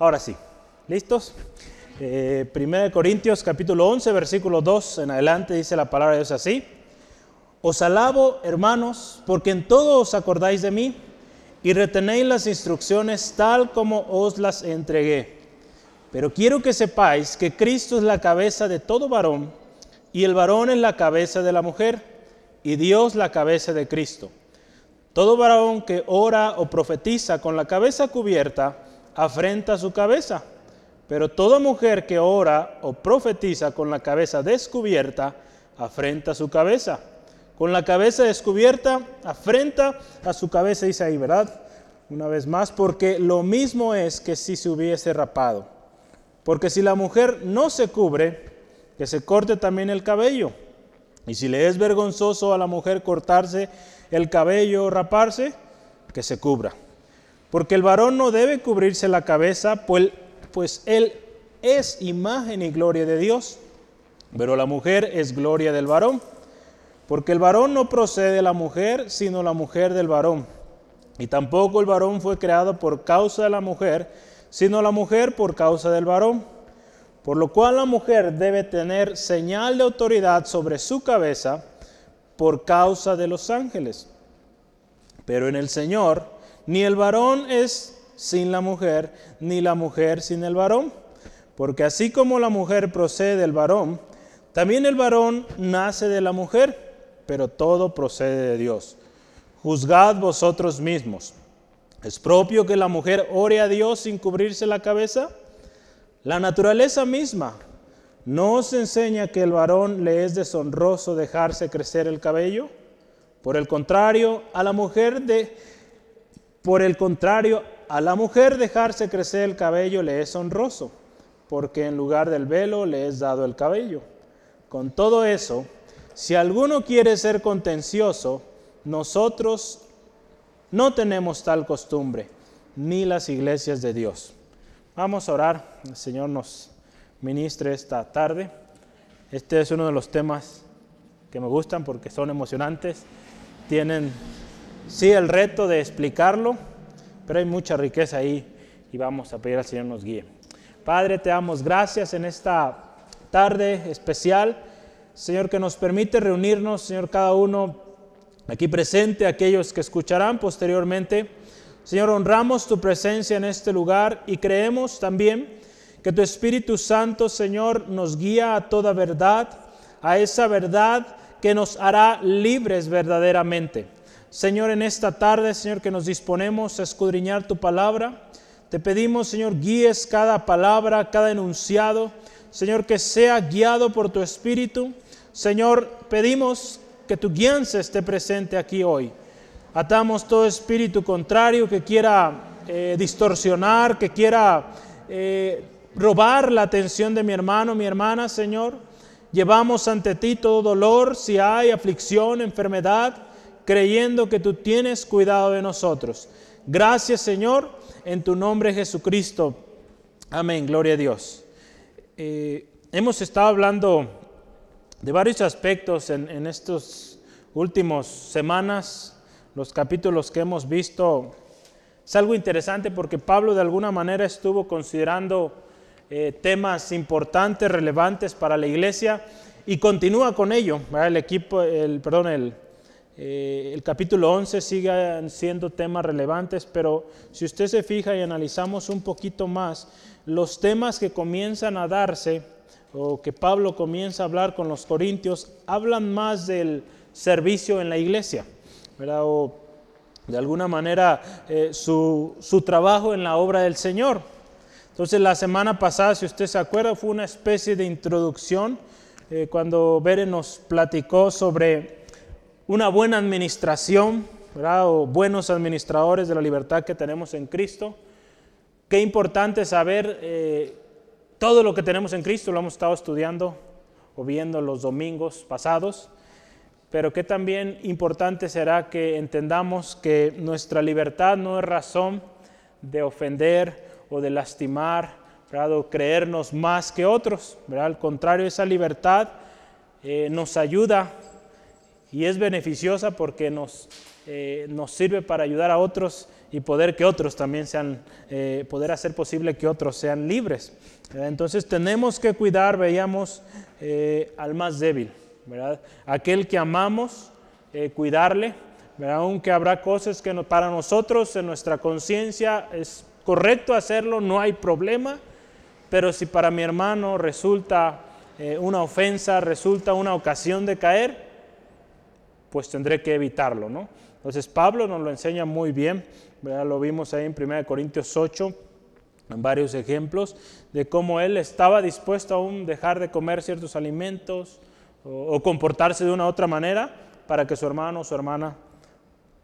Ahora sí, ¿listos? Eh, 1 Corintios capítulo 11, versículo 2 en adelante dice la palabra de Dios así. Os alabo, hermanos, porque en todo os acordáis de mí y retenéis las instrucciones tal como os las entregué. Pero quiero que sepáis que Cristo es la cabeza de todo varón y el varón es la cabeza de la mujer y Dios la cabeza de Cristo. Todo varón que ora o profetiza con la cabeza cubierta afrenta su cabeza, pero toda mujer que ora o profetiza con la cabeza descubierta afrenta su cabeza. Con la cabeza descubierta afrenta a su cabeza, dice ahí, ¿verdad? Una vez más, porque lo mismo es que si se hubiese rapado. Porque si la mujer no se cubre, que se corte también el cabello. Y si le es vergonzoso a la mujer cortarse el cabello o raparse, que se cubra. Porque el varón no debe cubrirse la cabeza, pues, pues él es imagen y gloria de Dios, pero la mujer es gloria del varón. Porque el varón no procede de la mujer, sino la mujer del varón. Y tampoco el varón fue creado por causa de la mujer, sino la mujer por causa del varón. Por lo cual la mujer debe tener señal de autoridad sobre su cabeza por causa de los ángeles. Pero en el Señor, ni el varón es sin la mujer, ni la mujer sin el varón. Porque así como la mujer procede del varón, también el varón nace de la mujer, pero todo procede de Dios. Juzgad vosotros mismos. ¿Es propio que la mujer ore a Dios sin cubrirse la cabeza? La naturaleza misma ¿No os enseña que el varón le es deshonroso dejarse crecer el cabello? Por el contrario, a la mujer de por el contrario, a la mujer dejarse crecer el cabello le es honroso, porque en lugar del velo le es dado el cabello. Con todo eso, si alguno quiere ser contencioso, nosotros no tenemos tal costumbre, ni las iglesias de Dios. Vamos a orar, el Señor nos ministre esta tarde. Este es uno de los temas que me gustan porque son emocionantes. Tienen, sí, el reto de explicarlo, pero hay mucha riqueza ahí y vamos a pedir al Señor nos guíe. Padre, te damos gracias en esta tarde especial. Señor, que nos permite reunirnos, Señor, cada uno aquí presente, aquellos que escucharán posteriormente. Señor, honramos tu presencia en este lugar y creemos también que tu Espíritu Santo, Señor, nos guía a toda verdad, a esa verdad que nos hará libres verdaderamente. Señor, en esta tarde, Señor, que nos disponemos a escudriñar tu palabra, te pedimos, Señor, guíes cada palabra, cada enunciado, Señor, que sea guiado por tu Espíritu. Señor, pedimos que tu guianza esté presente aquí hoy. Atamos todo espíritu contrario que quiera eh, distorsionar, que quiera eh, robar la atención de mi hermano, mi hermana, Señor. Llevamos ante ti todo dolor, si hay aflicción, enfermedad, creyendo que tú tienes cuidado de nosotros. Gracias, Señor, en tu nombre Jesucristo. Amén, gloria a Dios. Eh, hemos estado hablando de varios aspectos en, en estas últimas semanas, los capítulos que hemos visto. Es algo interesante porque Pablo de alguna manera estuvo considerando eh, temas importantes, relevantes para la iglesia y continúa con ello. El equipo, el, perdón, el, eh, el capítulo 11 sigue siendo temas relevantes, pero si usted se fija y analizamos un poquito más, los temas que comienzan a darse o que Pablo comienza a hablar con los corintios, hablan más del servicio en la iglesia, ¿verdad? o de alguna manera eh, su, su trabajo en la obra del Señor. Entonces la semana pasada, si usted se acuerda, fue una especie de introducción eh, cuando Bere nos platicó sobre una buena administración, o buenos administradores de la libertad que tenemos en Cristo. Qué importante saber eh, todo lo que tenemos en Cristo, lo hemos estado estudiando o viendo los domingos pasados, pero qué también importante será que entendamos que nuestra libertad no es razón de ofender o de lastimar, o creernos más que otros. Al contrario, esa libertad eh, nos ayuda y es beneficiosa porque nos eh, nos sirve para ayudar a otros y poder que otros también sean, eh, poder hacer posible que otros sean libres. Entonces tenemos que cuidar, veíamos, eh, al más débil, ¿verdad? Aquel que amamos, cuidarle, aunque habrá cosas que para nosotros en nuestra conciencia es correcto hacerlo, no hay problema, pero si para mi hermano resulta una ofensa, resulta una ocasión de caer, pues tendré que evitarlo, ¿no? Entonces Pablo nos lo enseña muy bien, lo vimos ahí en 1 Corintios 8, en varios ejemplos, de cómo él estaba dispuesto aún dejar de comer ciertos alimentos o, comportarse de una otra manera para que su hermano o su hermana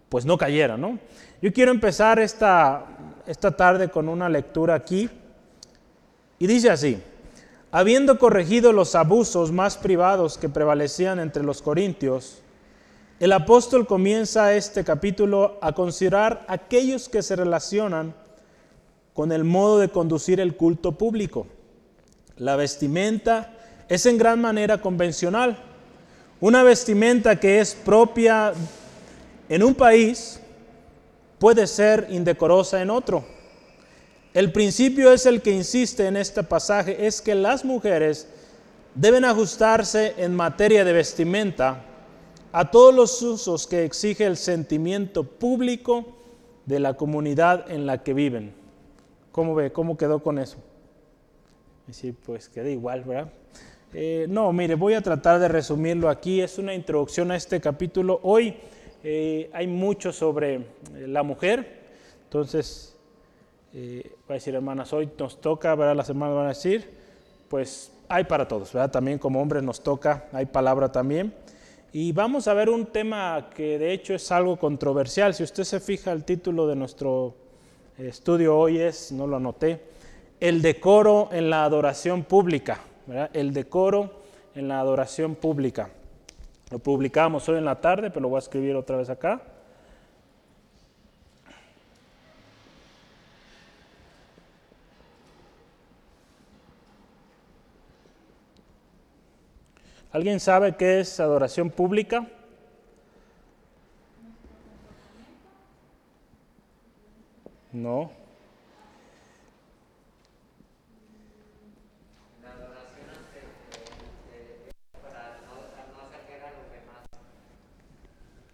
pues no cayera, ¿no? Yo quiero empezar esta, esta tarde con una lectura aquí y dice así, habiendo corregido los abusos más privados que prevalecían entre los corintios, el apóstol comienza este capítulo a considerar aquellos que se relacionan con el modo de conducir el culto público. La vestimenta es en gran manera convencional. Una vestimenta que es propia en un país puede ser indecorosa en otro. El principio es el que insiste en este pasaje, es que las mujeres deben ajustarse en materia de vestimenta a todos los usos que exige el sentimiento público de la comunidad en la que viven. ¿Cómo ve? ¿Cómo quedó con eso? Y sí, pues queda igual, ¿verdad? Eh, no, mire, voy a tratar de resumirlo aquí. Es una introducción a este capítulo. Hoy eh, hay mucho sobre eh, la mujer. Entonces, voy a decir, hermanas, hoy nos toca, ¿verdad? Las hermanas van a decir, pues hay para todos, ¿verdad? También como hombres nos toca, hay palabra también. Y vamos a ver un tema que de hecho es algo controversial. Si usted se fija, el título de nuestro estudio hoy es, no lo anoté, el decoro en la adoración pública. El decoro en la adoración pública. Lo publicamos hoy en la tarde, pero lo voy a escribir otra vez acá. ¿Alguien sabe qué es adoración pública? No. La adoración ante, para no, no sacar a los demás.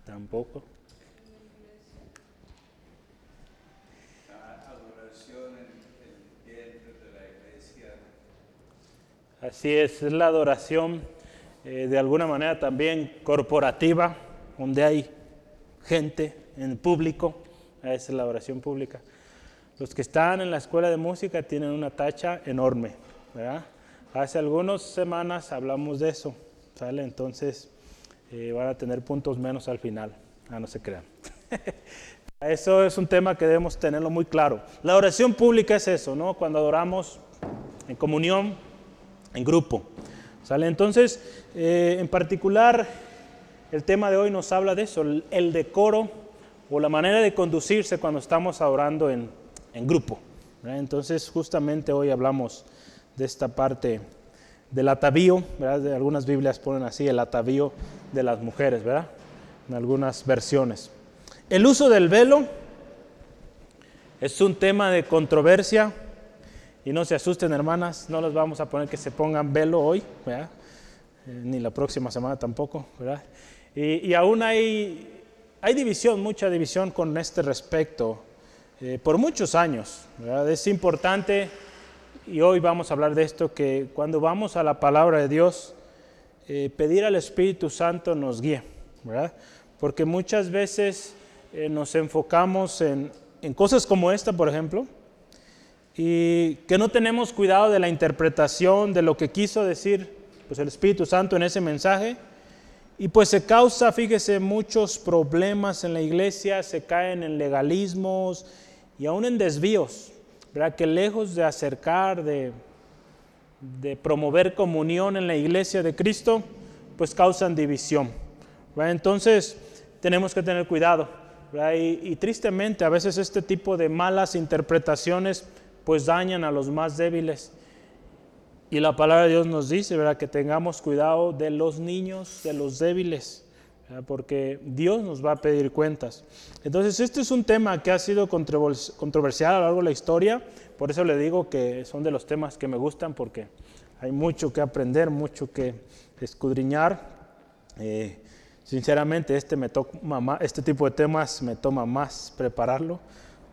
Tampoco. adoración en el dentro de la iglesia. Así es, es la adoración eh, de alguna manera también corporativa, donde hay gente en público, es la oración pública. Los que están en la escuela de música tienen una tacha enorme, Hace algunas semanas hablamos de eso, ¿sale? Entonces eh, van a tener puntos menos al final, ah, no se crean. eso es un tema que debemos tenerlo muy claro. La oración pública es eso, ¿no? Cuando adoramos en comunión, en grupo. Entonces, eh, en particular, el tema de hoy nos habla de eso, el, decoro o la manera de conducirse cuando estamos orando en, grupo. Entonces, justamente hoy hablamos de esta parte del atavío, ¿verdad? algunas Biblias ponen así, el atavío de las mujeres, ¿verdad? En algunas versiones. El uso del velo es un tema de controversia y no se asusten, hermanas, no les vamos a poner que se pongan velo hoy, eh, ni la próxima semana tampoco, ¿verdad? Y, aún hay, hay división, mucha división con este respecto, eh, por muchos años, ¿verdad? Es importante, y hoy vamos a hablar de esto, que cuando vamos a la palabra de Dios, eh, pedir al Espíritu Santo nos guíe, ¿verdad? Porque muchas veces nos enfocamos en, en cosas como esta, por ejemplo, y que no tenemos cuidado de la interpretación de lo que quiso decir pues, el Espíritu Santo en ese mensaje. Y pues se causa, fíjese, muchos problemas en la iglesia, se caen en legalismos y aún en desvíos, ¿verdad? Que lejos de acercar, de, de promover comunión en la iglesia de Cristo, pues causan división. Entonces tenemos que tener cuidado. Y, y tristemente a veces este tipo de malas interpretaciones pues dañan a los más débiles. Y la palabra de Dios nos dice, ¿verdad? Que tengamos cuidado de los niños, de los débiles. porque Dios nos va a pedir cuentas. Entonces, este es un tema que ha sido controversial a lo largo de la historia, por eso le digo que son de los temas que me gustan, porque hay mucho que aprender, mucho que escudriñar. Eh, sinceramente, este, este tipo de temas me toma más prepararlo,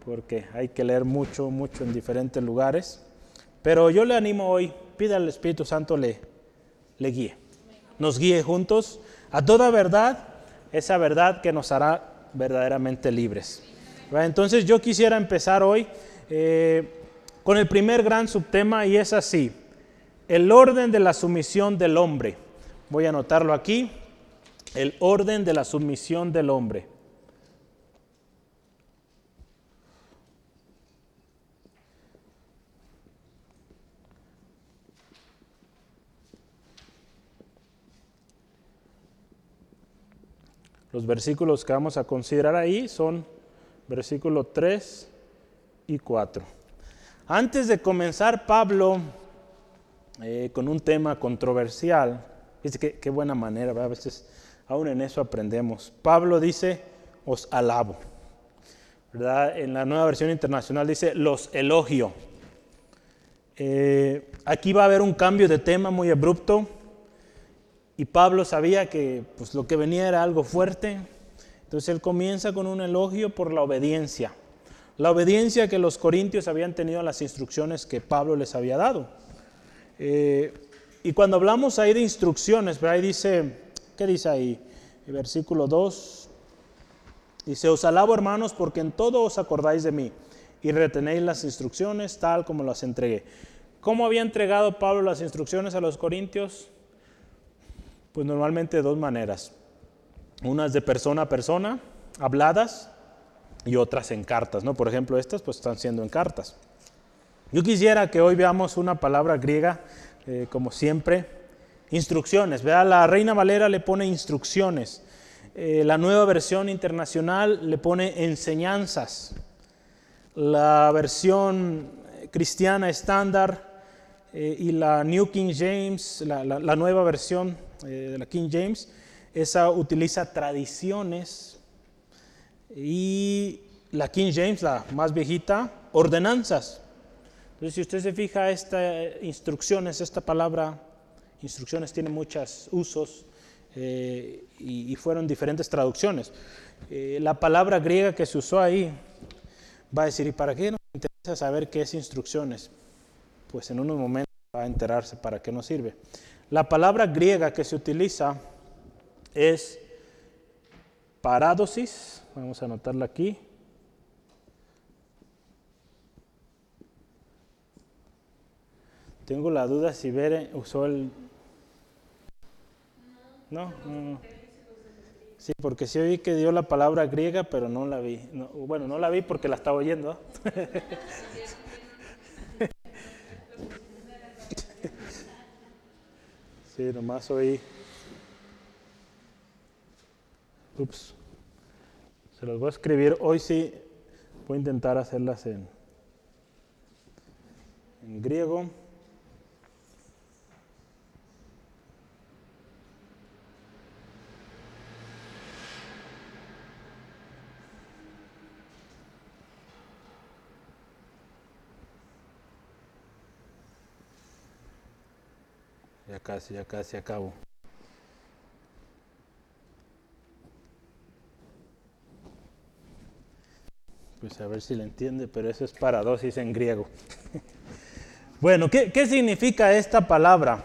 porque hay que leer mucho, mucho en diferentes lugares. Pero yo le animo hoy, pida al Espíritu Santo le, le guíe, nos guíe juntos a toda verdad, esa verdad que nos hará verdaderamente libres. Entonces yo quisiera empezar hoy eh, con el primer gran subtema y es así, el orden de la sumisión del hombre. Voy a anotarlo aquí, el orden de la sumisión del hombre. Los versículos que vamos a considerar ahí son versículo 3 y 4. Antes de comenzar, Pablo, eh, con un tema controversial, dice que qué buena manera, a veces aún en eso aprendemos. Pablo dice, os alabo. ¿verdad? En la nueva versión internacional dice, los elogio. Eh, aquí va a haber un cambio de tema muy abrupto y Pablo sabía que pues, lo que venía era algo fuerte. Entonces él comienza con un elogio por la obediencia. La obediencia que los corintios habían tenido a las instrucciones que Pablo les había dado. Eh, y cuando hablamos ahí de instrucciones, ahí dice, ¿qué dice ahí? El versículo 2. Dice, os alabo hermanos porque en todo os acordáis de mí y retenéis las instrucciones tal como las entregué. ¿Cómo había entregado Pablo las instrucciones a los corintios? Pues normalmente de dos maneras. Unas de persona a persona, habladas, y otras en cartas, ¿no? Por ejemplo, estas pues están siendo en cartas. Yo quisiera que hoy veamos una palabra griega, eh, como siempre, instrucciones. Vea, la Reina Valera le pone instrucciones. Eh, la nueva versión internacional le pone enseñanzas. La versión cristiana estándar eh, y la New King James, la nueva versión eh, de la King James, esa utiliza tradiciones y la King James, la más viejita, ordenanzas. Entonces, si usted se fija, esta instrucciones, esta palabra, instrucciones tiene muchos usos eh, y, fueron diferentes traducciones. Eh, la palabra griega que se usó ahí va a decir, ¿y para qué nos interesa saber qué es instrucciones? Pues en unos momentos va a enterarse para qué nos sirve. La palabra griega que se utiliza es paradosis, vamos a anotarla aquí. Tengo la duda si Bere usó el... No, no, Sí, porque sí oí que dio la palabra griega, pero no la vi. bueno, no la vi porque la estaba oyendo. Sí, nomás oí. Ups. Se los voy a escribir. Hoy sí voy a intentar hacerlas en, en griego. Casi, ya casi acabo. Pues a ver si le entiende, pero eso es paradosis en griego. bueno, ¿qué, ¿qué, significa esta palabra?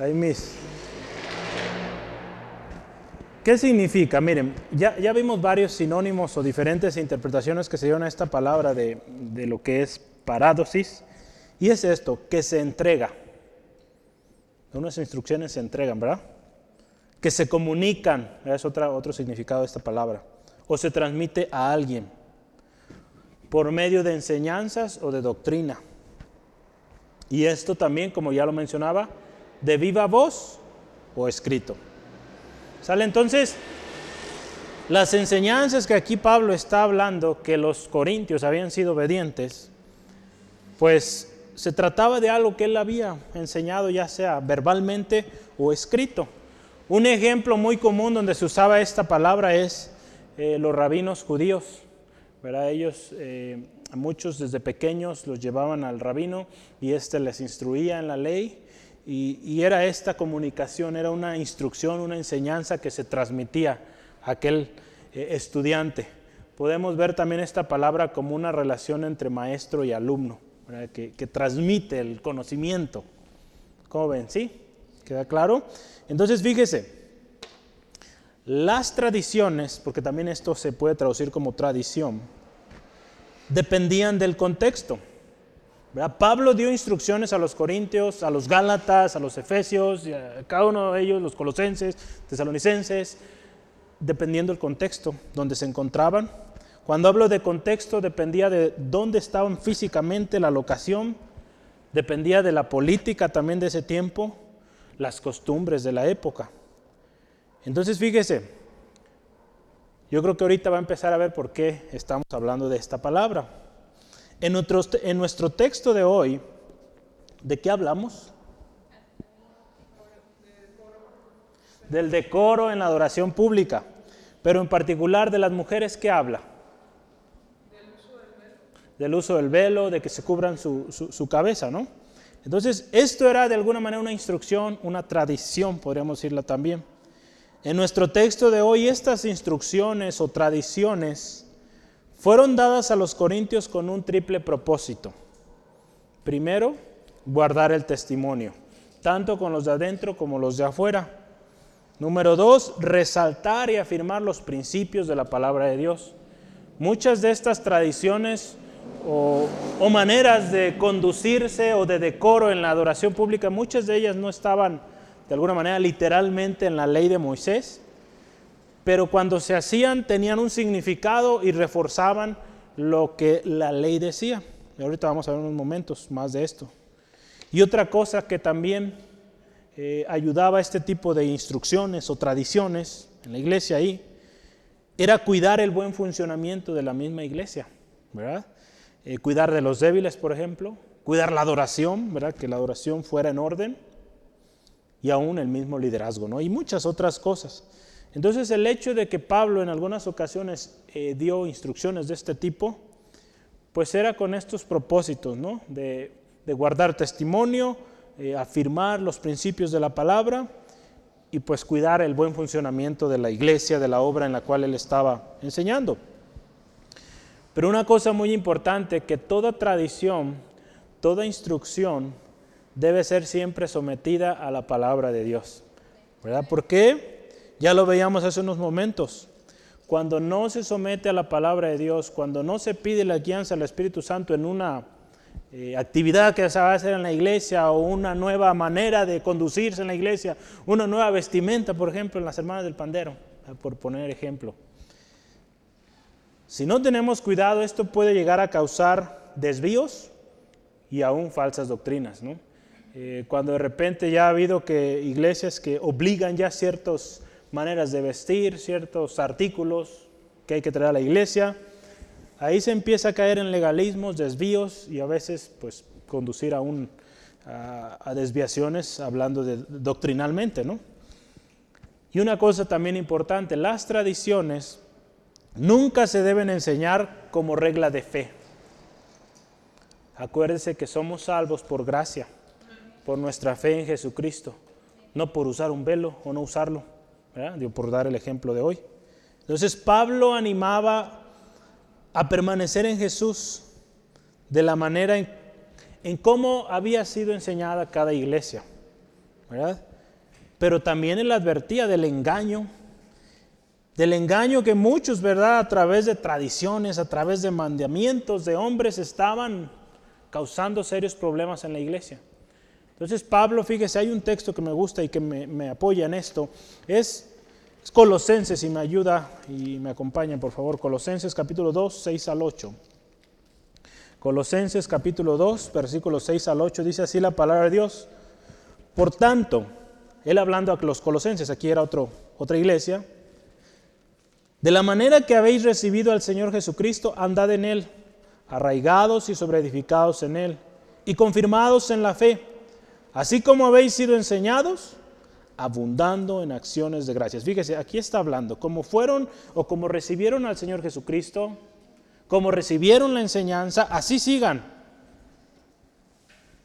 Ahí mis. ¿Qué significa? Miren, ya, ya, vimos varios sinónimos o diferentes interpretaciones que se dieron a esta palabra de, de lo que es paradosis. Y es esto, que se entrega. Unas instrucciones se entregan, ¿verdad? Que se comunican, es otra, otro significado de esta palabra. O se transmite a alguien por medio de enseñanzas o de doctrina. Y esto también, como ya lo mencionaba, de viva voz o escrito. ¿Sale? Entonces, las enseñanzas que aquí Pablo está hablando, que los corintios habían sido obedientes, pues se trataba de algo que él había enseñado ya sea verbalmente o escrito. Un ejemplo muy común donde se usaba esta palabra es eh, los rabinos judíos. ¿verdad? Ellos, eh, muchos desde pequeños los llevaban al rabino y éste les instruía en la ley. Y, era esta comunicación, era una instrucción, una enseñanza que se transmitía a aquel eh, estudiante. Podemos ver también esta palabra como una relación entre maestro y alumno, que, transmite el conocimiento. ¿Cómo ven? ¿Sí? ¿Queda claro? Entonces, fíjese, las tradiciones, porque también esto se puede traducir como tradición, dependían del contexto. Pablo dio instrucciones a los corintios, a los gálatas, a los efesios, a cada uno de ellos, los colosenses, tesalonicenses, dependiendo del contexto donde se encontraban. Cuando hablo de contexto, dependía de dónde estaban físicamente, la locación, dependía de la política también de ese tiempo, las costumbres de la época. Entonces fíjese, yo creo que ahorita va a empezar a ver por qué estamos hablando de esta palabra. En nuestro, en nuestro texto de hoy, ¿de qué hablamos? Del decoro en la adoración pública, pero en particular de las mujeres que habla. Del uso del velo, de que se cubran su, su cabeza, ¿no? Entonces, esto era de alguna manera una instrucción, una tradición, podríamos decirla también. En nuestro texto de hoy, estas instrucciones o tradiciones fueron dadas a los corintios con un triple propósito. Primero, guardar el testimonio, tanto con los de adentro como los de afuera. Número dos, resaltar y afirmar los principios de la palabra de Dios. Muchas de estas tradiciones o, maneras de conducirse o de decoro en la adoración pública, muchas de ellas no estaban de alguna manera literalmente en la ley de Moisés, pero cuando se hacían tenían un significado y reforzaban lo que la ley decía. Ahorita vamos a ver unos momentos más de esto. Y otra cosa que también eh, ayudaba a este tipo de instrucciones o tradiciones en la iglesia ahí, era cuidar el buen funcionamiento de la misma iglesia, ¿verdad? Eh, cuidar de los débiles, por ejemplo, cuidar la adoración, ¿verdad? Que la adoración fuera en orden y aún el mismo liderazgo, ¿no? Y muchas otras cosas. Entonces el hecho de que Pablo en algunas ocasiones eh, dio instrucciones de este tipo, pues era con estos propósitos, ¿no? De, guardar testimonio, eh, afirmar los principios de la palabra y pues cuidar el buen funcionamiento de la iglesia, de la obra en la cual él estaba enseñando. Pero una cosa muy importante, que toda tradición, toda instrucción debe ser siempre sometida a la palabra de Dios. ¿Verdad? ¿Por qué? Ya lo veíamos hace unos momentos. Cuando no se somete a la palabra de Dios, cuando no se pide la guianza al Espíritu Santo en una eh, actividad que se va a hacer en la iglesia o una nueva manera de conducirse en la iglesia, una nueva vestimenta, por ejemplo, en las hermanas del pandero, por poner ejemplo. Si no tenemos cuidado, esto puede llegar a causar desvíos y aún falsas doctrinas. Eh, cuando de repente ya ha habido que iglesias que obligan ya ciertas maneras de vestir, ciertos artículos que hay que traer a la iglesia, ahí se empieza a caer en legalismos, desvíos y a veces pues conducir a, un, a, desviaciones hablando de, doctrinalmente. ¿no? Y una cosa también importante, las tradiciones nunca se deben enseñar como regla de fe. Acuérdense que somos salvos por gracia, por nuestra fe en Jesucristo, no por usar un velo o no usarlo, por dar el ejemplo de hoy. Entonces Pablo animaba a permanecer en Jesús de la manera en, en cómo había sido enseñada cada iglesia, ¿verdad? Pero también él advertía del engaño del engaño que muchos, ¿verdad? A través de tradiciones, a través de mandamientos de hombres estaban causando serios problemas en la iglesia. Entonces Pablo, fíjese, hay un texto que me gusta y que me, apoya en esto. Es, es, Colosenses y me ayuda y me acompaña, por favor. Colosenses capítulo 2, 6 al 8. Colosenses capítulo 2, versículos 6 al 8, dice así la palabra de Dios. Por tanto, él hablando a los colosenses, aquí era otro, otra iglesia, de la manera que habéis recibido al Señor Jesucristo, andad en Él, arraigados y sobreedificados en Él, y confirmados en la fe, así como habéis sido enseñados, abundando en acciones de gracias. Fíjese, aquí está hablando, como fueron o como recibieron al Señor Jesucristo, como recibieron la enseñanza, así sigan.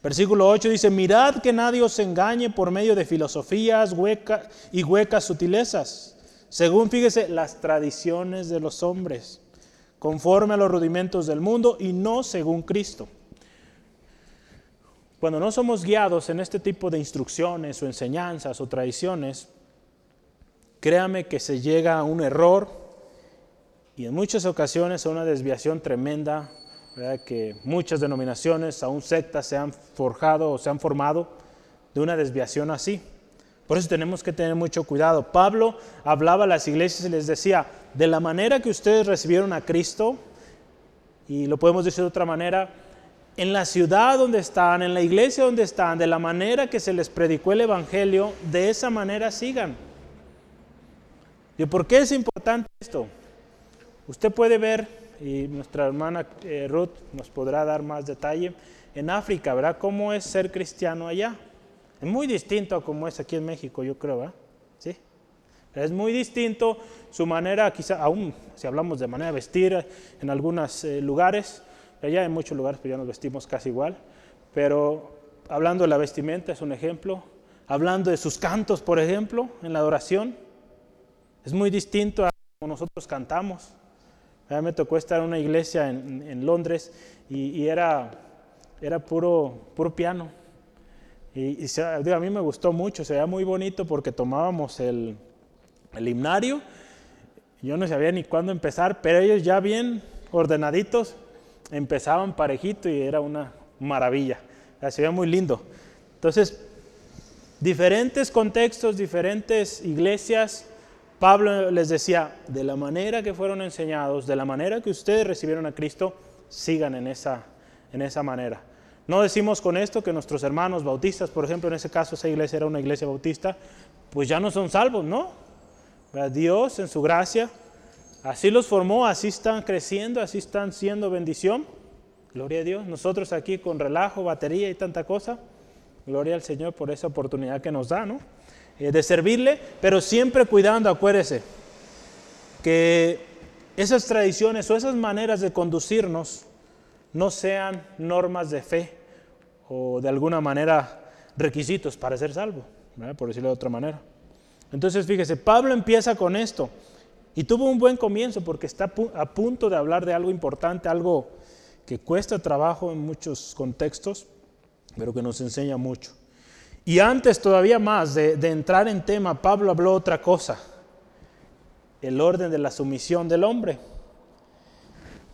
Versículo 8 dice, mirad que nadie os engañe por medio de filosofías huecas y huecas sutilezas, según, fíjese, las tradiciones de los hombres, conforme a los rudimentos del mundo y no según Cristo. Cuando no somos guiados en este tipo de instrucciones o enseñanzas o tradiciones, créame que se llega a un error y en muchas ocasiones a una desviación tremenda que muchas denominaciones, aún sectas, se han forjado o se han formado de una desviación así. Por eso tenemos que tener mucho cuidado. Pablo hablaba a las iglesias y les decía, de la manera que ustedes recibieron a Cristo, y lo podemos decir de otra manera, en la ciudad donde están, en la iglesia donde están, de la manera que se les predicó el Evangelio, de esa manera sigan. ¿Y por qué es importante esto? Usted puede ver y nuestra hermana eh, Ruth nos podrá dar más detalle. En África, ¿verdad? ¿Cómo es ser cristiano allá? Muy distinto a como es aquí en México, yo creo, ¿verdad? Sí. Es muy distinto su manera, quizá aún si hablamos de manera de vestir en algunos eh, lugares, allá en muchos lugares pues ya nos vestimos casi igual, pero hablando de la vestimenta es un ejemplo, hablando de sus cantos, por ejemplo, en la adoración, es muy distinto a como nosotros cantamos. A me tocó estar en una iglesia en, Londres y, era, era puro, puro piano. Y, a mí me gustó mucho, se veía muy bonito porque tomábamos el, el himnario. Yo no sabía ni cuándo empezar, pero ellos ya bien ordenaditos empezaban parejito y era una maravilla. Se veía muy lindo. Entonces, diferentes contextos, diferentes iglesias, Pablo les decía, de la manera que fueron enseñados, de la manera que ustedes recibieron a Cristo, sigan en esa, en esa manera. No decimos con esto que nuestros hermanos bautistas, por ejemplo, en ese caso esa iglesia era una iglesia bautista, pues ya no son salvos, ¿no? Dios en su gracia, así los formó, así están creciendo, así están siendo bendición. Gloria a Dios. Nosotros aquí con relajo, batería y tanta cosa. Gloria al Señor por esa oportunidad que nos da, ¿no? Eh, de servirle, pero siempre cuidando, acuérdese, que esas tradiciones o esas maneras de conducirnos no sean normas de fe o de alguna manera requisitos para ser salvo, por decirlo de otra manera. Entonces, fíjese, Pablo empieza con esto y tuvo un buen comienzo porque está a punto de hablar de algo importante, algo que cuesta trabajo en muchos contextos, pero que nos enseña mucho. Y antes todavía más de, entrar en tema, Pablo habló otra cosa, el orden de la sumisión del hombre.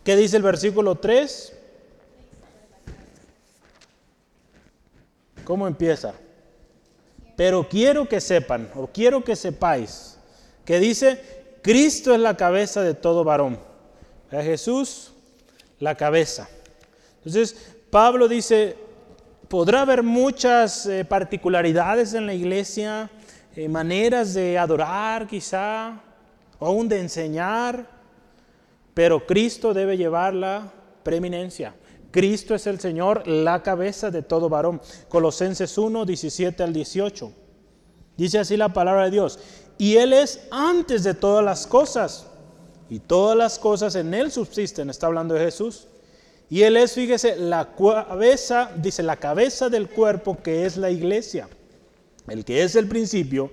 ¿Qué dice el versículo 3? ¿Cómo empieza? Pero quiero que sepan, o quiero que sepáis, que dice, Cristo es la cabeza de todo varón. A Jesús, la cabeza. Entonces, Pablo dice, podrá haber muchas eh, particularidades en la iglesia, eh, maneras de adorar quizá, o aún de enseñar, pero Cristo debe llevar la preeminencia. Cristo es el Señor, la cabeza de todo varón. Colosenses 1, 17 al 18. Dice así la palabra de Dios. Y Él es antes de todas las cosas. Y todas las cosas en Él subsisten. Está hablando de Jesús. Y Él es, fíjese, la cabeza, dice, la cabeza del cuerpo que es la iglesia, el que es el principio,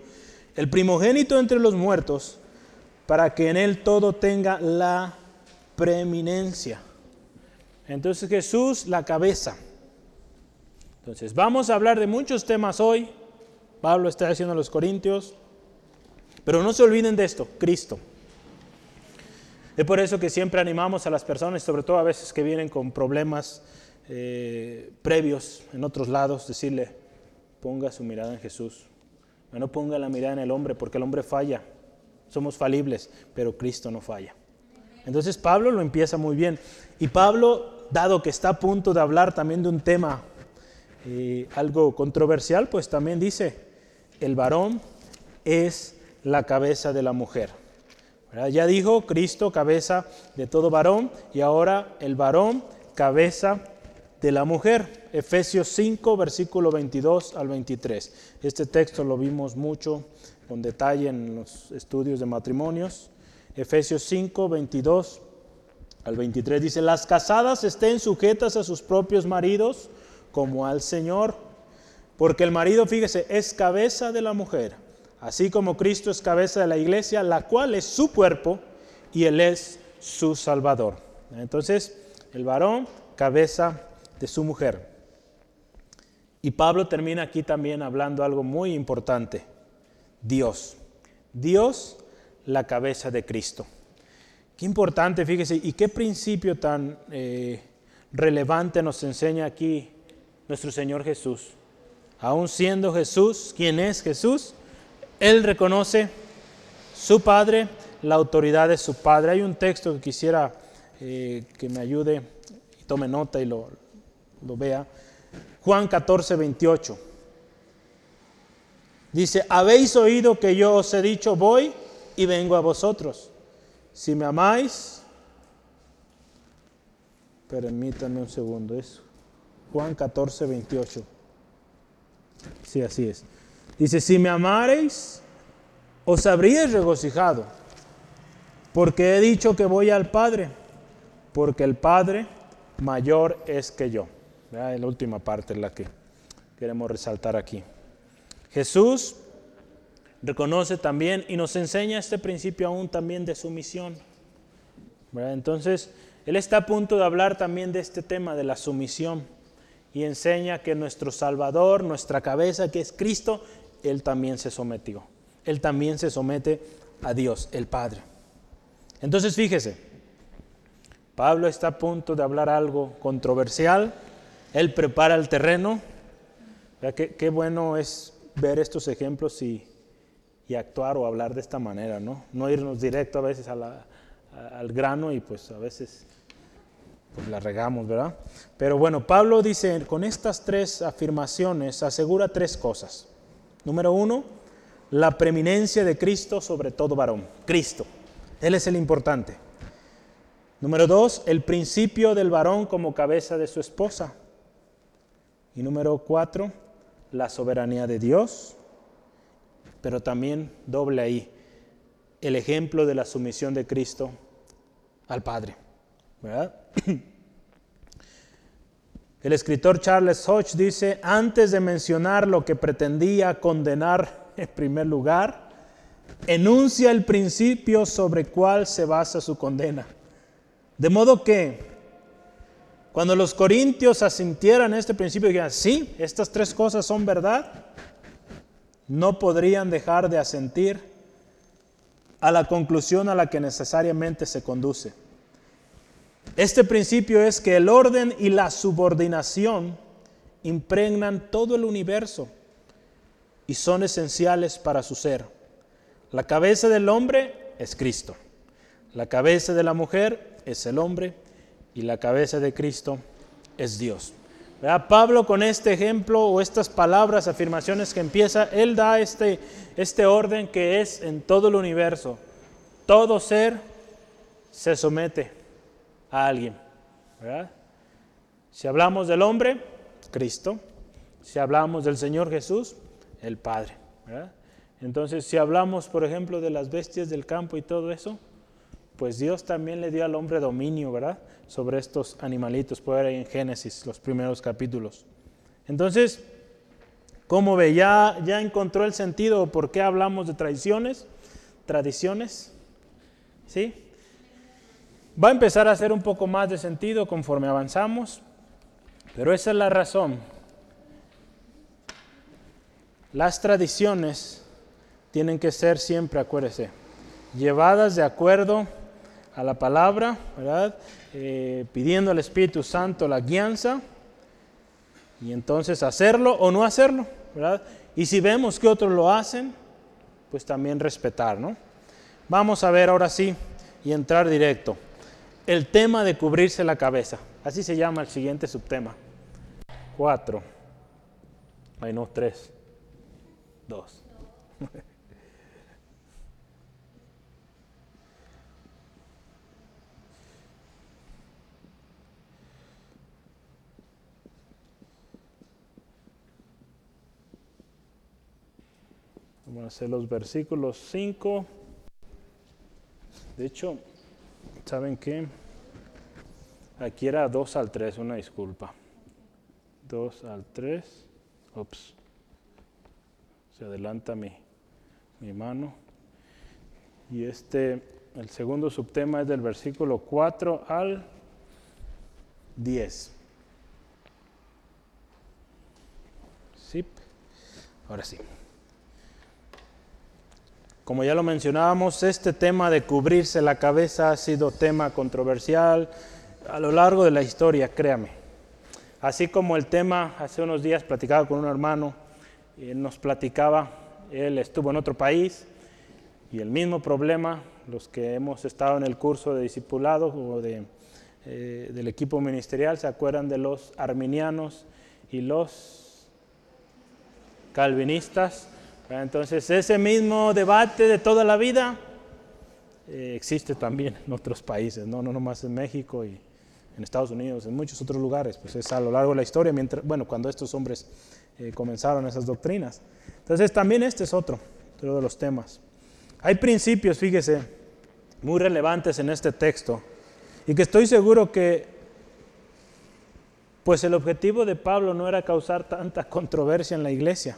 el primogénito entre los muertos, para que en Él todo tenga la preeminencia. Entonces Jesús, la cabeza. Entonces vamos a hablar de muchos temas hoy. Pablo está haciendo a los Corintios. Pero no se olviden de esto, Cristo. Es por eso que siempre animamos a las personas, sobre todo a veces que vienen con problemas eh, previos en otros lados, decirle, ponga su mirada en Jesús. No ponga la mirada en el hombre, porque el hombre falla. Somos falibles, pero Cristo no falla. Entonces Pablo lo empieza muy bien. Y Pablo, dado que está a punto de hablar también de un tema eh, algo controversial, pues también dice, el varón es la cabeza de la mujer. Ya dijo Cristo, cabeza de todo varón, y ahora el varón, cabeza de la mujer. Efesios 5, versículo 22 al 23. Este texto lo vimos mucho con detalle en los estudios de matrimonios. Efesios 5, 22 al 23 dice, las casadas estén sujetas a sus propios maridos como al Señor, porque el marido, fíjese, es cabeza de la mujer, así como Cristo es cabeza de la iglesia, la cual es su cuerpo y Él es su Salvador. Entonces, el varón, cabeza de su mujer. Y Pablo termina aquí también hablando algo muy importante. Dios. Dios, la cabeza de Cristo. Qué importante, fíjese, y qué principio tan eh, relevante nos enseña aquí nuestro Señor Jesús. Aún siendo Jesús, quien es Jesús, Él reconoce su Padre, la autoridad de su Padre. Hay un texto que quisiera eh, que me ayude y tome nota y lo, lo vea. Juan 14, 28. Dice, habéis oído que yo os he dicho, voy y vengo a vosotros. Si me amáis, permítanme un segundo, es Juan 14, 28. Sí, así es. Dice, si me amareis, os habríais regocijado, porque he dicho que voy al Padre, porque el Padre mayor es que yo. La última parte es la que queremos resaltar aquí. Jesús reconoce también y nos enseña este principio aún también de sumisión. Entonces, Él está a punto de hablar también de este tema de la sumisión y enseña que nuestro Salvador, nuestra cabeza, que es Cristo, Él también se sometió. Él también se somete a Dios, el Padre. Entonces, fíjese, Pablo está a punto de hablar algo controversial, Él prepara el terreno. Qué, bueno es ver estos ejemplos y y actuar o hablar de esta manera, ¿no? No irnos directo a veces al grano y pues a veces pues, la regamos, ¿verdad? Pero bueno, Pablo dice, con estas tres afirmaciones asegura tres cosas. Número uno, la preeminencia de Cristo sobre todo varón. Cristo, Él es el importante. Número dos, el principio del varón como cabeza de su esposa. Y número cuatro, la soberanía de Dios pero también doble ahí el ejemplo de la sumisión de Cristo al Padre. El escritor Charles Hodge dice, antes de mencionar lo que pretendía condenar en primer lugar, enuncia el principio sobre cuál se basa su condena. De modo que cuando los corintios asintieran este principio y dijeran, sí, estas tres cosas son verdad, no podrían dejar de asentir a la conclusión a la que necesariamente se conduce. Este principio es que el orden y la subordinación impregnan todo el universo y son esenciales para su ser. La cabeza del hombre es Cristo. La cabeza de la mujer es el hombre y la cabeza de Cristo es Dios. Pablo con este ejemplo o estas palabras, afirmaciones que empieza, él da este, este orden que es en todo el universo. Todo ser se somete a alguien. Si hablamos del hombre, Cristo. Si hablamos del Señor Jesús, el Padre. Entonces, si hablamos, por ejemplo, de las bestias del campo y todo eso, pues Dios también le dio al hombre dominio, ¿verdad? Sobre estos animalitos, por ahí en Génesis, los primeros capítulos. Entonces, ¿cómo ve? ¿Ya, ya encontró el sentido por qué hablamos de tradiciones? Tradiciones, ¿sí? Va a empezar a hacer un poco más de sentido conforme avanzamos, pero esa es la razón. Las tradiciones tienen que ser siempre, acuérdese, llevadas de acuerdo a la palabra, ¿verdad? Eh, pidiendo al Espíritu Santo la guianza y entonces hacerlo o no hacerlo, ¿verdad? Y si vemos que otros lo hacen, pues también respetar, ¿no? Vamos a ver ahora sí y entrar directo. El tema de cubrirse la cabeza. Así se llama el siguiente subtema. Cuatro. Ay, no, tres. Dos. Van a ser los versículos 5. De hecho, ¿saben qué? Aquí era 2 al 3, una disculpa. 2 al 3. Ups. Se adelanta mi, mi mano. Y este, el segundo subtema es del versículo 4 al 10. Sí. Ahora sí. Como ya lo mencionábamos, este tema de cubrirse la cabeza ha sido tema controversial a lo largo de la historia, créame. Así como el tema, hace unos días platicaba con un hermano, él nos platicaba, él estuvo en otro país y el mismo problema, los que hemos estado en el curso de discipulado o de, eh, del equipo ministerial, se acuerdan de los arminianos y los calvinistas. Entonces ese mismo debate de toda la vida eh, existe también en otros países, no, no nomás en México y en Estados Unidos, en muchos otros lugares, pues es a lo largo de la historia, mientras, bueno, cuando estos hombres eh, comenzaron esas doctrinas. Entonces también este es otro, otro de los temas. Hay principios, fíjese, muy relevantes en este texto y que estoy seguro que pues el objetivo de Pablo no era causar tanta controversia en la iglesia.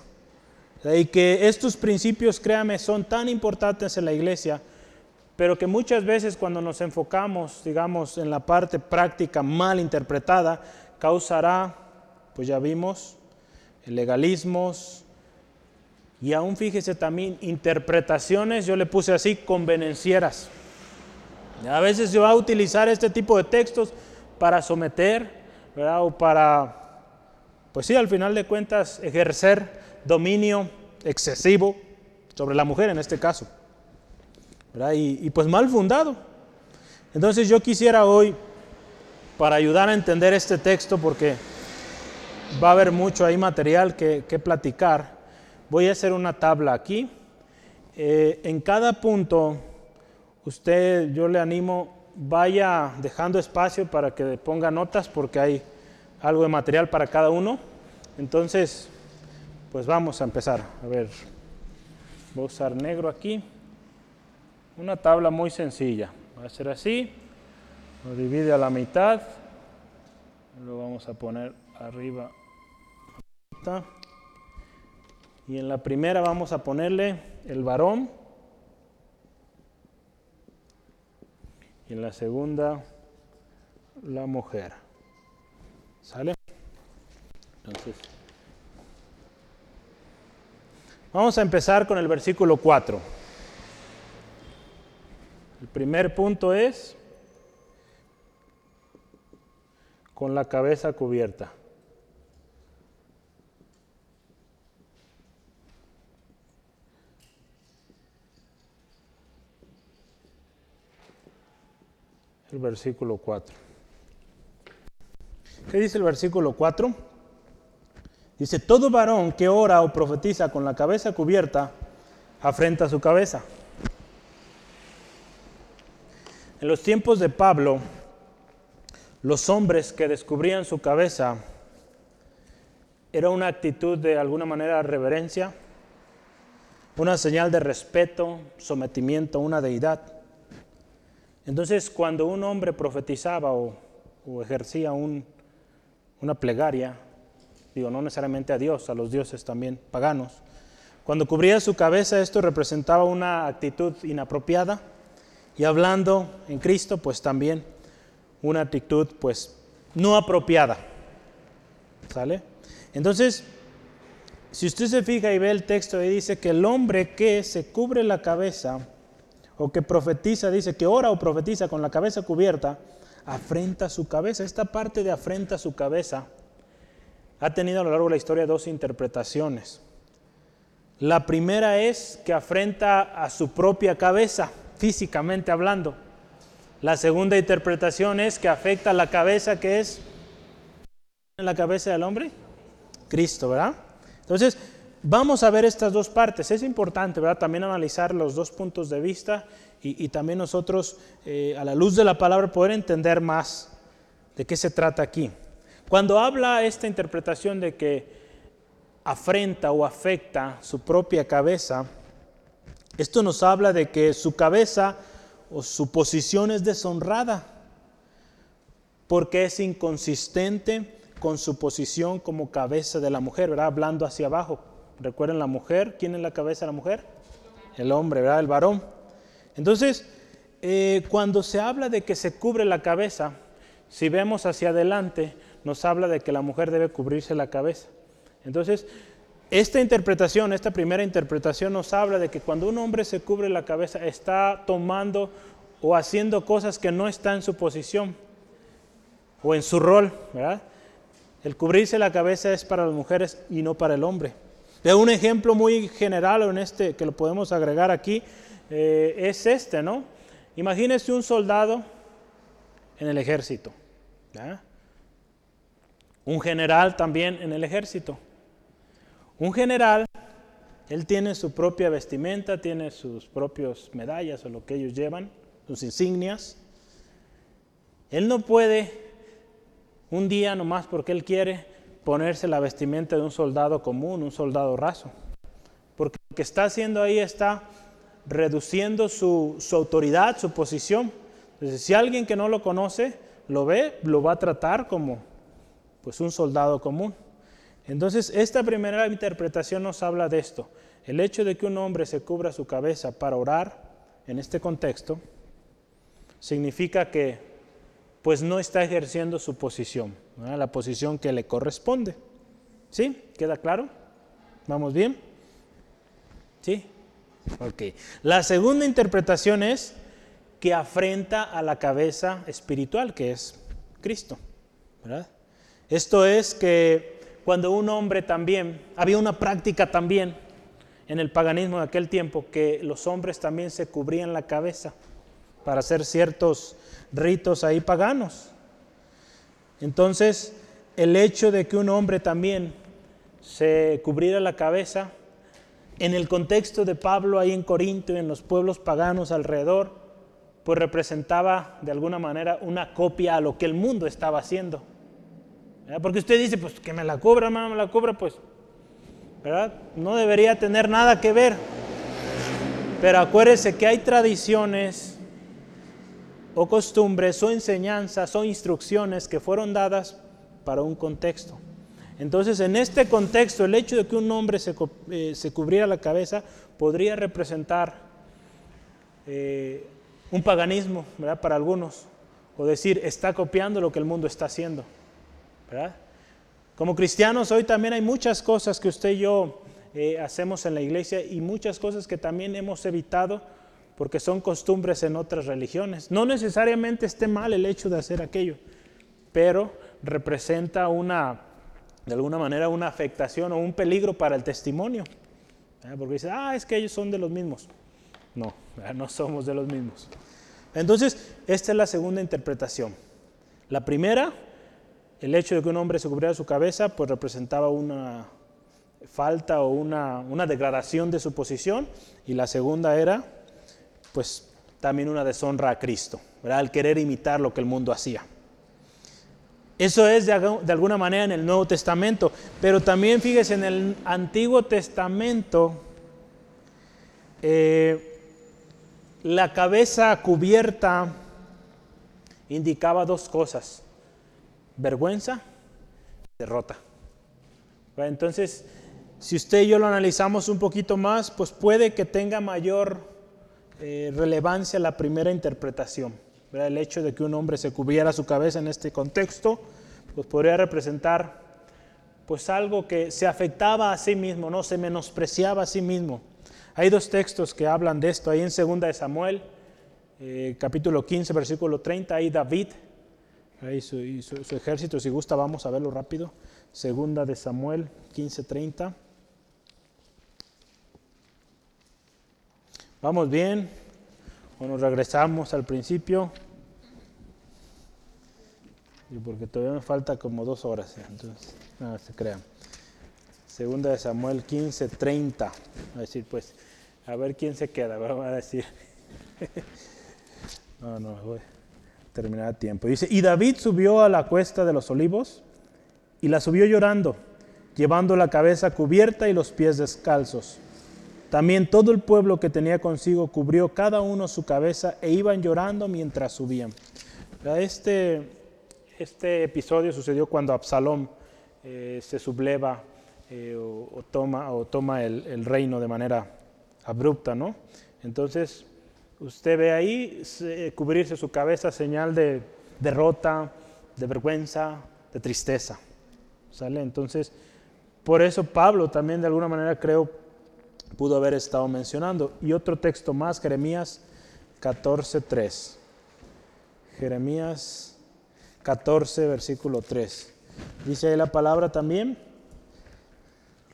Y que estos principios, créame, son tan importantes en la iglesia pero que muchas veces cuando nos enfocamos, digamos, en la parte práctica mal interpretada, causará, pues ya vimos, legalismos y aún fíjese también interpretaciones, yo le puse así, convenencieras. A veces se va a utilizar este tipo de textos para someter, ¿verdad? O para, pues sí, al final de cuentas, ejercer dominio excesivo sobre la mujer en este caso. Y, pues mal fundado. Entonces yo quisiera hoy, para ayudar a entender este texto, porque va a haber mucho ahí material que, platicar, voy a hacer una tabla aquí. Eh, en cada punto, usted, yo le animo, vaya dejando espacio para que ponga notas, porque hay algo de material para cada uno. Entonces, pues vamos a empezar. A ver, voy a usar negro aquí. Una tabla muy sencilla. Va a ser así. Lo divide a la mitad. Lo vamos a poner arriba. Y en la primera vamos a ponerle el varón. Y en la segunda, la mujer. ¿Sale? Entonces, vamos a empezar con el versículo 4. El primer punto es con la cabeza cubierta. El versículo 4. ¿Qué dice el versículo 4? Dice, todo varón que ora o profetiza con la cabeza cubierta, afrenta su cabeza. En los tiempos de Pablo, los hombres que descubrían su cabeza era una actitud de alguna manera reverencia, una señal de respeto, sometimiento a una deidad. Entonces, cuando un hombre profetizaba o, ejercía una plegaria, digo, no necesariamente a Dios, a los dioses también paganos, cuando cubría su cabeza esto representaba una actitud inapropiada, y hablando en Cristo, pues también una actitud pues no apropiada. ¿Sale? Entonces, si usted se fija y ve el texto y dice que el hombre que se cubre la cabeza o que profetiza, dice que ora o profetiza con la cabeza cubierta, afrenta su cabeza. Esta parte de afrenta su cabeza ha tenido a lo largo de la historia dos interpretaciones. La primera es que afrenta a su propia cabeza físicamente hablando. La segunda interpretación es que afecta a la cabeza que es la cabeza del hombre, Cristo, ¿verdad? Entonces, vamos a ver estas dos partes. Es importante, ¿verdad? También analizar los dos puntos de vista y, también nosotros, eh, a la luz de la palabra, poder entender más de qué se trata aquí. Cuando habla esta interpretación de que afrenta o afecta su propia cabeza, Esto nos habla de que su cabeza o su posición es deshonrada, porque es inconsistente con su posición como cabeza de la mujer, ¿verdad? Hablando hacia abajo. Recuerden la mujer, ¿quién es la cabeza de la mujer? El hombre, ¿verdad? El varón. Entonces, eh, cuando se habla de que se cubre la cabeza, si vemos hacia adelante, nos habla de que la mujer debe cubrirse la cabeza. Entonces, esta interpretación, esta primera interpretación nos habla de que cuando un hombre se cubre la cabeza está tomando o haciendo cosas que no están en su posición o en su rol, ¿verdad? El cubrirse la cabeza es para las mujeres y no para el hombre. De un ejemplo muy general en este que lo podemos agregar aquí eh, es este, ¿no? Imagínese un soldado en el ejército, un general también en el ejército. Un general, él tiene su propia vestimenta, tiene sus propias medallas o lo que ellos llevan, sus insignias. Él no puede un día nomás porque él quiere ponerse la vestimenta de un soldado común, un soldado raso. Porque lo que está haciendo ahí está reduciendo su, autoridad, su posición. Si alguien que no lo conoce lo ve, lo va a tratar como pues un soldado común. Entonces, esta primera interpretación nos habla de esto. El hecho de que un hombre se cubra su cabeza para orar en este contexto significa que pues no está ejerciendo su posición, la posición que le corresponde. ¿Sí? ¿Queda claro? ¿Vamos bien? ¿Sí? Ok. La segunda interpretación es que afrenta a la cabeza espiritual, que es Cristo. ¿verdad? Esto es que cuando un hombre también, había una práctica también en el paganismo de aquel tiempo, que los hombres también se cubrían la cabeza para hacer ciertos ritos ahí paganos. Entonces, el hecho de que un hombre también se cubriera la cabeza, en el contexto de Pablo ahí en Corinto y en los pueblos paganos alrededor, pues representaba de alguna manera una copia a lo que el mundo estaba haciendo. Porque usted dice, pues que me la cobra, mamá, me la cobra, pues, ¿verdad? No debería tener nada que ver. Pero acuérdese que hay tradiciones o costumbres o enseñanzas o instrucciones que fueron dadas para un contexto. Entonces, en este contexto, el hecho de que un hombre se, eh, cubriera la cabeza podría representar eh, un paganismo, ¿verdad? Para algunos, o decir, está copiando lo que el mundo está haciendo. Como cristianos hoy también hay muchas cosas que usted y yo eh, hacemos en la iglesia y muchas cosas que también hemos evitado porque son costumbres en otras religiones. No necesariamente esté mal el hecho de hacer aquello, pero representa una, de alguna manera, una afectación o un peligro para el testimonio. Porque dice, ah, es que ellos son de los mismos. No, no somos de los mismos. Entonces, esta es la segunda interpretación. La primera el hecho de que un hombre se cubriera su cabeza pues representaba una falta o una, degradación de su posición y la segunda era pues también una deshonra a Cristo, ¿verdad? al querer imitar lo que el mundo hacía. Eso es de, alguna manera en el Nuevo Testamento, pero también fíjese en el Antiguo Testamento eh, la cabeza cubierta indicaba dos cosas vergüenza, derrota. Entonces, si usted y yo lo analizamos un poquito más, pues puede que tenga mayor eh, relevancia la primera interpretación. El hecho de que un hombre se cubriera su cabeza en este contexto, pues podría representar pues algo que se afectaba a sí mismo, no se menospreciaba a sí mismo. Hay dos textos que hablan de esto, ahí en 2 de Samuel, eh, capítulo 15, versículo 30, ahí David Ahí su, ejército, si gusta, vamos a verlo rápido. Segunda de Samuel 15:30. Vamos bien. Bueno, regresamos al principio. Y porque todavía me falta como dos horas, entonces, nada, se crean. Segunda de Samuel 15:30. A decir, pues, a ver quién se queda, vamos a decir. no, no, voy terminar a tiempo. Dice, y David subió a la cuesta de los olivos y la subió llorando, llevando la cabeza cubierta y los pies descalzos. También todo el pueblo que tenía consigo cubrió cada uno su cabeza e iban llorando mientras subían. Este, este episodio sucedió cuando Absalom eh, se subleva eh, o, toma, o toma el, reino de manera abrupta, ¿no? Entonces, usted ve ahí cubrirse su cabeza, señal de derrota, de vergüenza, de tristeza. ¿Sale? Entonces, por eso Pablo también de alguna manera creo pudo haber estado mencionando. Y otro texto más, Jeremías 14.3. Jeremías 14, versículo 3. Dice ahí la palabra también.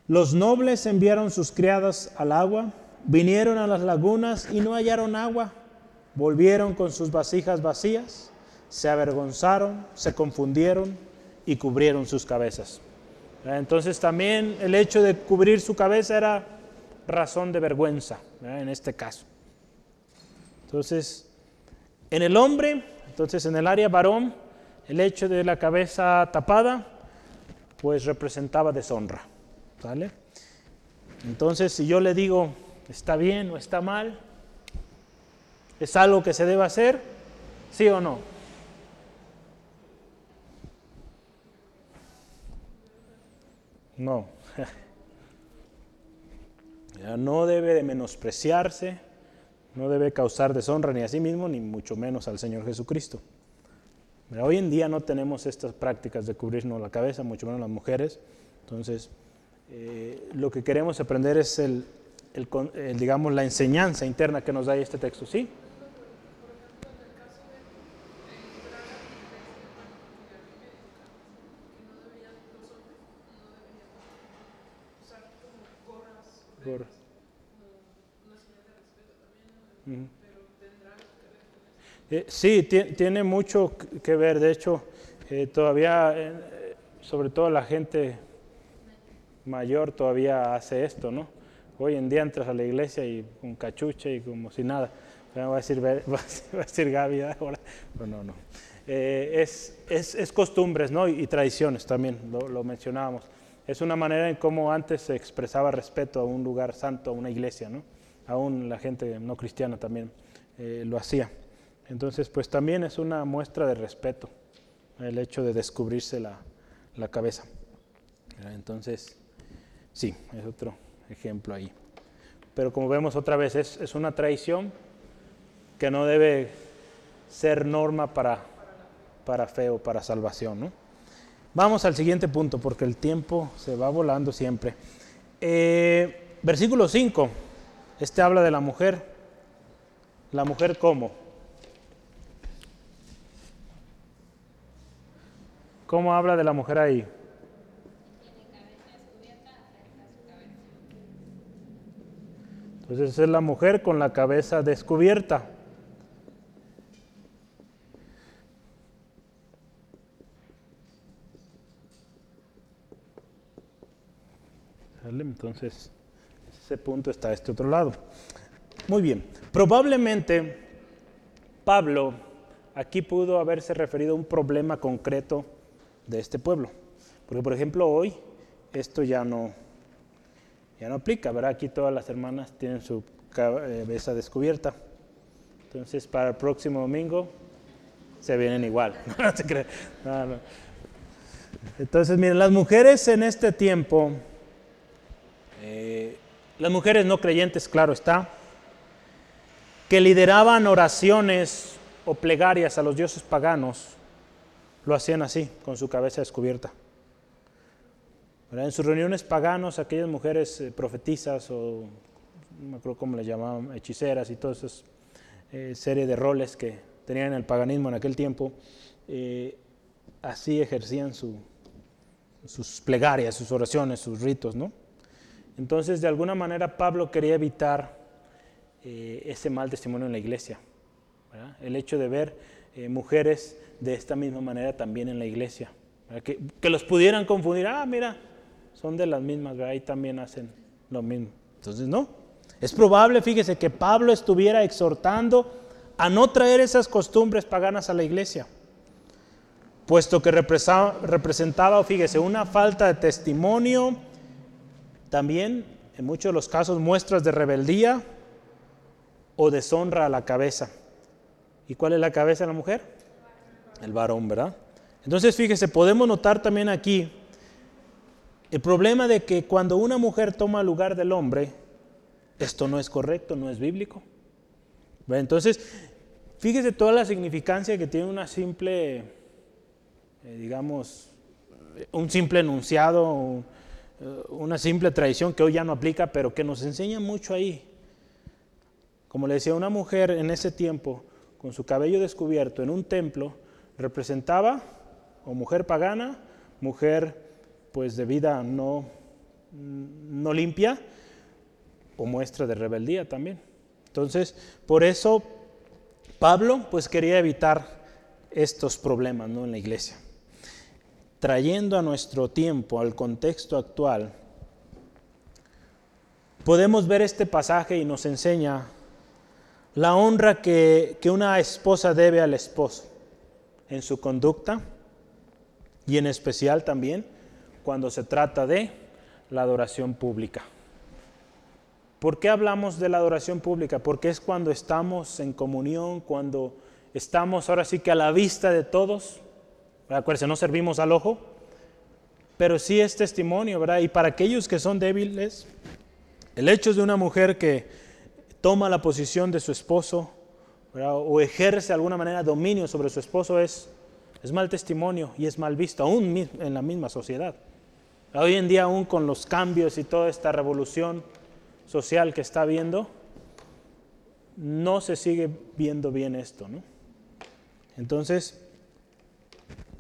Los nobles enviaron sus criadas al agua, vinieron a las lagunas y no hallaron agua. Volvieron con sus vasijas vacías, se avergonzaron, se confundieron y cubrieron sus cabezas. Entonces también el hecho de cubrir su cabeza era razón de vergüenza, en este caso. Entonces, en el hombre, entonces en el área varón, el hecho de la cabeza tapada, pues representaba deshonra. ¿Sale? Entonces, si yo le digo, está bien o está mal, ¿es algo que se debe hacer? ¿Sí o no? No. no debe de menospreciarse, no debe causar deshonra ni a sí mismo, ni mucho menos al Señor Jesucristo. hoy en día no tenemos estas prácticas de cubrirnos la cabeza, mucho menos las mujeres. Entonces, eh, lo que queremos aprender es el, digamos, la enseñanza interna que nos da este texto, ¿sí? Eh, sí, tiene mucho que ver. De hecho, eh, todavía, eh, sobre todo la gente mayor todavía hace esto, ¿no? Hoy en día entras a la iglesia y con cachucha y como si nada. Va a decir, va a decir Gaby ahora, pero no, no. es, es, es, costumbres ¿no? y, tradiciones también, lo, lo, mencionábamos. Es una manera en cómo antes se expresaba respeto a un lugar santo, a una iglesia, ¿no? Aún la gente no cristiana también lo hacía. Entonces, pues también es una muestra de respeto el hecho de descubrirse la, la cabeza. Entonces, sí, es otro ejemplo ahí. Pero como vemos otra vez, es, es una tradición que no debe ser norma para, para fe o para salvación. ¿no? Vamos al siguiente punto, porque el tiempo se va volando siempre. Eh, versículo 5, este habla de la mujer. ¿La mujer cómo? ¿Cómo habla de la mujer ahí? Entonces es la mujer con la cabeza descubierta. Entonces, ese punto está a este otro lado. Muy bien. Probablemente Pablo aquí pudo haberse referido a un problema concreto de este pueblo. Porque, por ejemplo, hoy esto ya no, ya no aplica, ¿verdad? Aquí todas las hermanas tienen su cabeza descubierta. Entonces, para el próximo domingo se vienen igual. no se cree. Entonces, miren, las mujeres en este tiempo, eh, las mujeres no creyentes, claro está, que lideraban oraciones o plegarias a los dioses paganos, lo hacían así, con su cabeza descubierta. En sus reuniones paganos, aquellas mujeres eh, profetizas o no me acuerdo cómo le llamaban, hechiceras y todas esas eh, serie de roles que tenían el paganismo en aquel tiempo, eh, así ejercían sus plegarias, sus oraciones, sus ritos, ¿no? Entonces, de alguna manera, Pablo quería evitar ese mal testimonio en la iglesia. El hecho de ver mujeres de esta misma manera también en la iglesia. Que, que, los pudieran confundir, ah, mira, son de las mismas, ahí también hacen lo mismo. Entonces, no. Es probable, fíjese, que Pablo estuviera exhortando a no traer esas costumbres paganas a la iglesia, puesto que representaba, fíjese, una falta de testimonio también en muchos de los casos, muestras de rebeldía o deshonra a la cabeza. ¿Y cuál es la cabeza de la mujer? El varón, ¿verdad? Entonces, fíjese, podemos notar también aquí el problema de que cuando una mujer toma lugar del hombre, esto no es correcto, no es bíblico. Entonces, fíjese toda la significancia que tiene una simple, eh, digamos, un simple enunciado, eh, una simple tradición que hoy ya no aplica, pero que nos enseña mucho ahí. Como le decía, una mujer en ese tiempo, con su cabello descubierto en un templo, representaba o mujer pagana, mujer pues de vida no, no limpia, o muestra de rebeldía también. Entonces, por eso Pablo pues quería evitar estos problemas ¿no? en la iglesia. Trayendo a nuestro tiempo, al contexto actual, podemos ver este pasaje y nos enseña la honra que, que una esposa debe al esposo en su conducta y en especial también cuando se trata de la adoración pública. ¿Por qué hablamos de la adoración pública? Porque es cuando estamos en comunión, cuando estamos ahora sí que a la vista de todos. Acuérdense, no servimos al ojo, pero sí es testimonio, ¿verdad? Y para aquellos que son débiles, el hecho de una mujer que toma la posición de su esposo o ejerce de alguna manera dominio sobre su esposo es, es mal testimonio y es mal visto, aún en la misma sociedad. Hoy en día, aún con los cambios y toda esta revolución, social que está viendo, no se sigue viendo bien esto, ¿no? Entonces,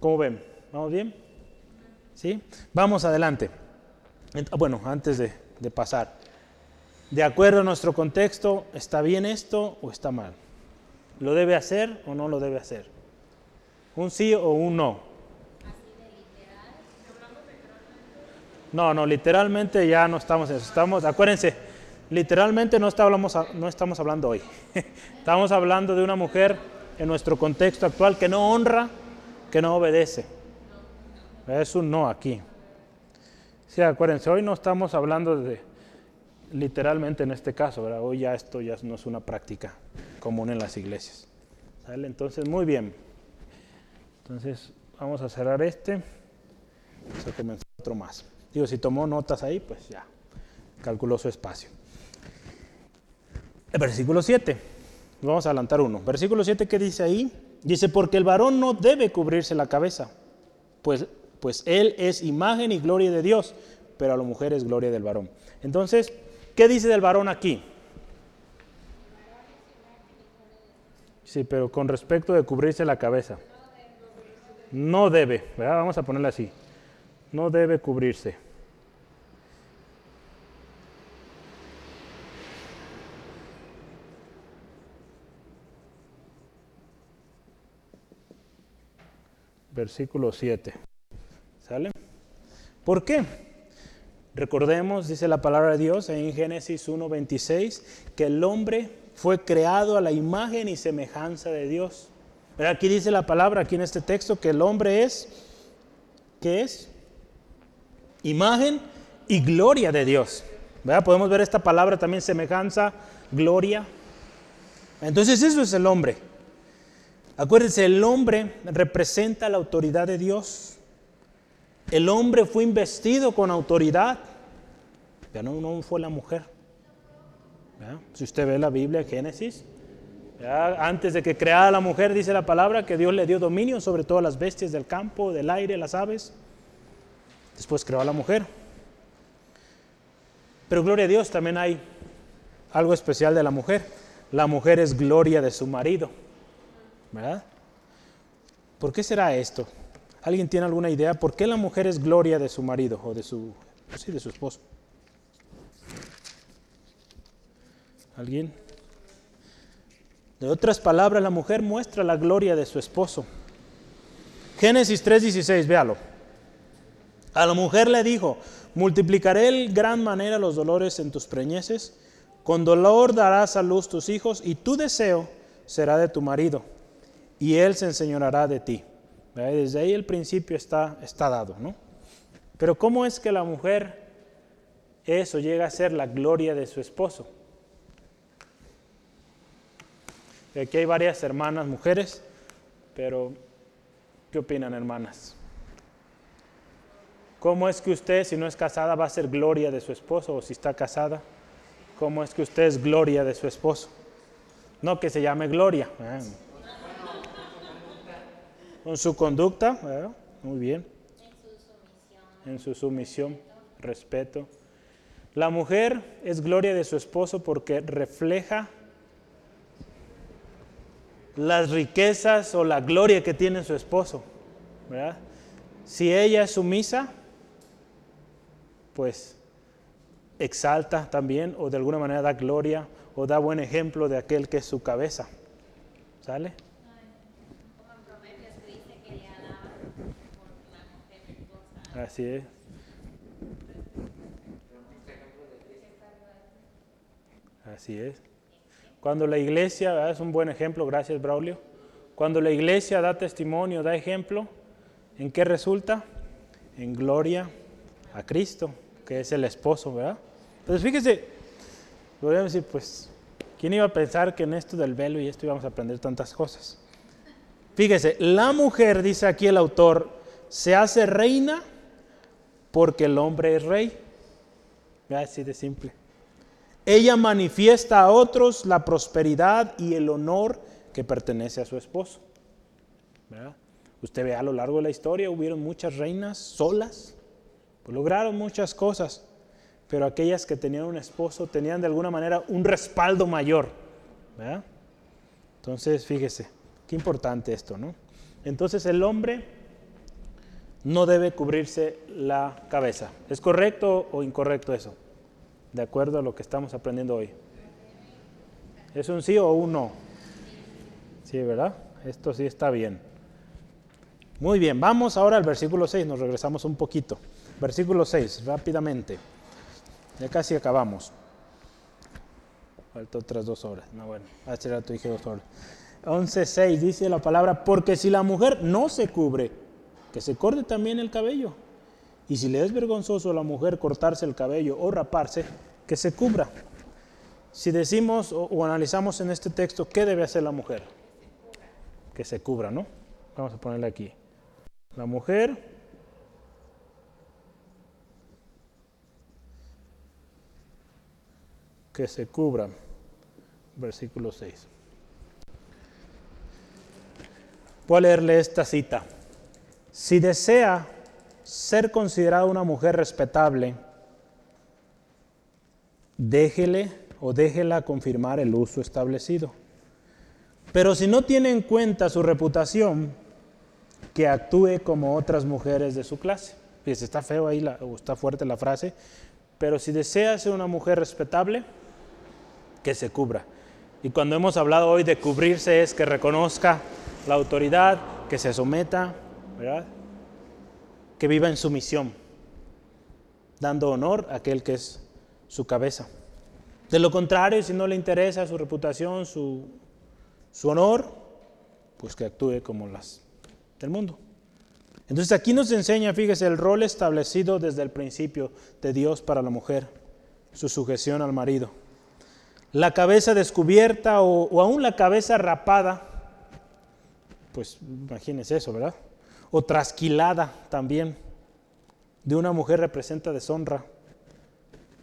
¿cómo ven? ¿Vamos bien? ¿Sí? Vamos adelante. Bueno, antes de pasar, de acuerdo a nuestro contexto, ¿está bien esto o está mal? ¿Lo debe hacer o no lo debe hacer? ¿Un sí o un no? No, no, literalmente ya no estamos en eso. Estamos, acuérdense, literalmente no estamos, hablando hoy. Estamos hablando de una mujer en nuestro contexto actual que no honra, que no obedece. Es un no aquí. Sí, acuérdense, hoy no estamos hablando de literalmente en este caso, hoy ya esto ya no es una práctica común en las iglesias. Entonces, muy bien. Entonces, vamos a cerrar este. Vamos a otro más. Digo, si tomó notas ahí, pues ya calculó su espacio. El versículo 7. Vamos a adelantar uno. Versículo 7, ¿qué dice ahí? Dice, porque el varón no debe cubrirse la cabeza, pues, pues él es imagen y gloria de Dios, pero a la mujer es gloria del varón. Entonces, ¿qué dice del varón aquí? Sí, pero con respecto de cubrirse la cabeza. No debe, ¿verdad? Vamos a ponerle así. No debe cubrirse. Versículo 7. ¿Sale? ¿Por qué? Recordemos, dice la palabra de Dios en Génesis 1.26, que el hombre fue creado a la imagen y semejanza de Dios. Aquí dice la palabra, aquí en este texto, que el hombre es, ¿qué es? Imagen y gloria de Dios. ¿Verdad? Podemos ver esta palabra también, semejanza, gloria. Entonces eso es el hombre. Acuérdense, el hombre representa la autoridad de Dios. El hombre fue investido con autoridad, pero no, fue la mujer. Si usted ve la Biblia, Génesis, antes de que creara la mujer, dice la palabra que Dios le dio dominio sobre todas las bestias del campo, del aire, las aves. Después creó a la mujer. Pero gloria a Dios, también hay algo especial de la mujer. La mujer es gloria de su marido. ¿Verdad? ¿Por qué será esto? ¿Alguien tiene alguna idea? ¿Por qué la mujer es gloria de su marido o de su, sí, de su esposo? ¿Alguien? De otras palabras, la mujer muestra la gloria de su esposo. Génesis 3:16, véalo. A la mujer le dijo, multiplicaré el gran manera los dolores en tus preñeces, con dolor darás a luz tus hijos y tu deseo será de tu marido y Él se enseñará de ti. Desde ahí el principio está, está dado, ¿no? Pero ¿cómo es que la mujer es o llega a ser la gloria de su esposo. Aquí hay varias hermanas mujeres, pero ¿qué opinan hermanas? ¿Cómo es que usted, si no es casada, va a ser gloria de su esposo? O si está casada, ¿cómo es que usted es gloria de su esposo? No que se llame gloria. ¿eh? Con su conducta, muy bien. En su sumisión, respeto. La mujer es gloria de su esposo porque refleja las riquezas o la gloria que tiene su esposo. Si ella es sumisa, pues exalta también o de alguna manera da gloria o da buen ejemplo de aquel que es su cabeza. ¿Sale? Así es. Así es. Cuando la iglesia, es un buen ejemplo, gracias Braulio, cuando la iglesia da testimonio, da ejemplo, ¿en qué resulta? En gloria a Cristo, que es el esposo, ¿verdad? Entonces fíjese, podríamos decir, pues, ¿quién iba a pensar que en esto del velo y esto íbamos a aprender tantas cosas? Fíjese, la mujer, dice aquí el autor, se hace reina porque el hombre es rey. Así de simple. Ella manifiesta a otros la prosperidad y el honor que pertenece a su esposo. Usted ve a lo largo de la historia, hubieron muchas reinas solas, pues lograron muchas cosas, pero aquellas que tenían un esposo tenían de alguna manera un respaldo mayor. Entonces, fíjese, qué importante esto, ¿no? Entonces el hombre no debe cubrirse la cabeza. ¿Es correcto o incorrecto eso? de acuerdo a lo que estamos aprendiendo hoy. ¿Es un sí o un no? Sí, ¿verdad? Esto sí está bien. Muy bien, vamos ahora al versículo 6, nos regresamos un poquito. Versículo 6, rápidamente. Ya casi acabamos. Falta otras dos horas. No, bueno, hace rato dije dos horas. 11.6 dice la palabra, porque si la mujer no se cubre, que se corte también el cabello. Y si le es vergonzoso a la mujer cortarse el cabello o raparse, que se cubra. Si decimos o, analizamos en este texto, ¿qué debe hacer la mujer? Que se cubra, ¿no? Vamos a ponerle aquí. La mujer que se cubra. Versículo 6. Voy a leerle esta cita. Si desea ser considerada una mujer respetable, déjele o déjela confirmar el uso establecido. Pero si no tiene en cuenta su reputación, que actúe como otras mujeres de su clase. Fíjese, está feo ahí, o está fuerte la frase, pero si desea ser una mujer respetable, que se cubra. Y cuando hemos hablado hoy de cubrirse es que reconozca la autoridad, que se someta, que viva en sumisión, dando honor a aquel que es su cabeza. De lo contrario, si no le interesa su reputación, su, honor, pues que actúe como las del mundo. Entonces aquí nos enseña, fíjese, el rol establecido desde el principio de Dios para la mujer, su sujeción al marido. La cabeza descubierta o, o aún la cabeza rapada, pues imagínese eso, ¿verdad? O trasquilada también de una mujer representa deshonra.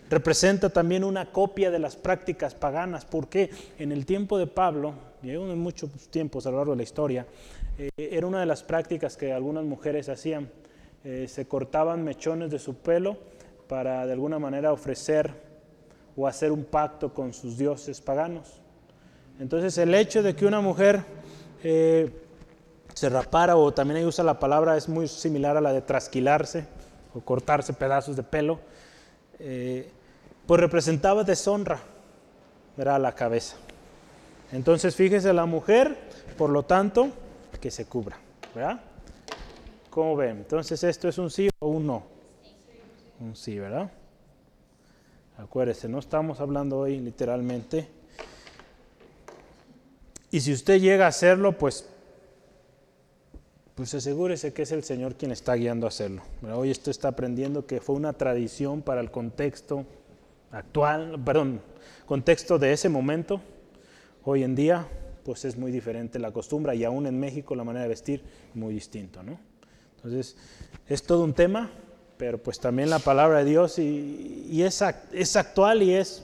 Representa también una copia de las prácticas paganas, porque en el tiempo de Pablo, y en muchos tiempos a lo largo de la historia, eh, era una de las prácticas que algunas mujeres hacían. Eh, se cortaban mechones de su pelo para de alguna manera ofrecer o hacer un pacto con sus dioses paganos. Entonces el hecho de que una mujer eh, se rapara o también ahí usa la palabra, es muy similar a la de trasquilarse o cortarse pedazos de pelo, eh, pues representaba deshonra, era la cabeza. Entonces fíjese la mujer, por lo tanto, que se cubra, ¿verdad? ¿Cómo ven? Entonces esto es un sí o un no. Un sí, ¿verdad? Acuérdese, no estamos hablando hoy literalmente. Y si usted llega a hacerlo, pues pues asegúrese que es el Señor quien está guiando a hacerlo. Hoy esto está aprendiendo que fue una tradición para el contexto actual, perdón, contexto de ese momento. Hoy en día, pues es muy diferente la costumbre y aún en México la manera de vestir muy distinto, ¿no? Entonces, es todo un tema, pero pues también la palabra de Dios y, es, es actual y es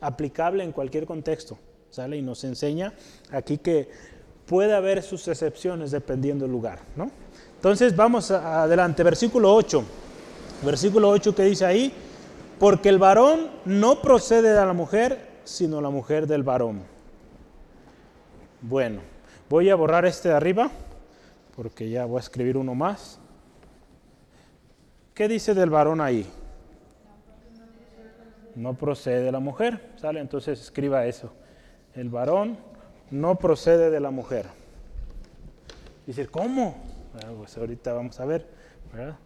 aplicable en cualquier contexto, ¿sale? Y nos enseña aquí que puede haber sus excepciones dependiendo del lugar, ¿no? Entonces vamos adelante, versículo 8. Versículo 8 que dice ahí, porque el varón no procede de la mujer, sino la mujer del varón. Bueno, voy a borrar este de arriba, porque ya voy a escribir uno más. ¿Qué dice del varón ahí? No procede de la mujer, ¿sale? Entonces escriba eso. El varón no procede de la mujer. Dice, ¿cómo? pues ahorita vamos a ver, ¿verdad?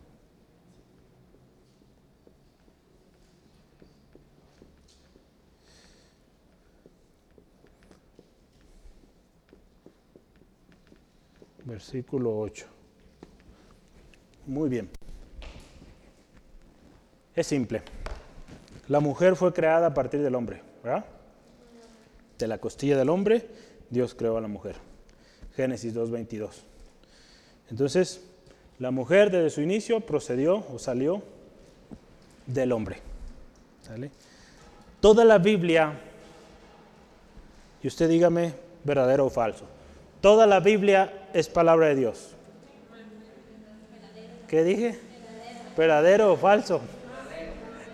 Versículo 8. Muy bien. Es simple. La mujer fue creada a partir del hombre, ¿verdad? De la costilla del hombre Dios creó a la mujer. Génesis 2.22. Entonces, la mujer desde su inicio procedió o salió del hombre. Toda la Biblia, y usted dígame verdadero o falso, toda la Biblia es palabra de Dios. ¿Qué dije? ¿Verdadero o falso?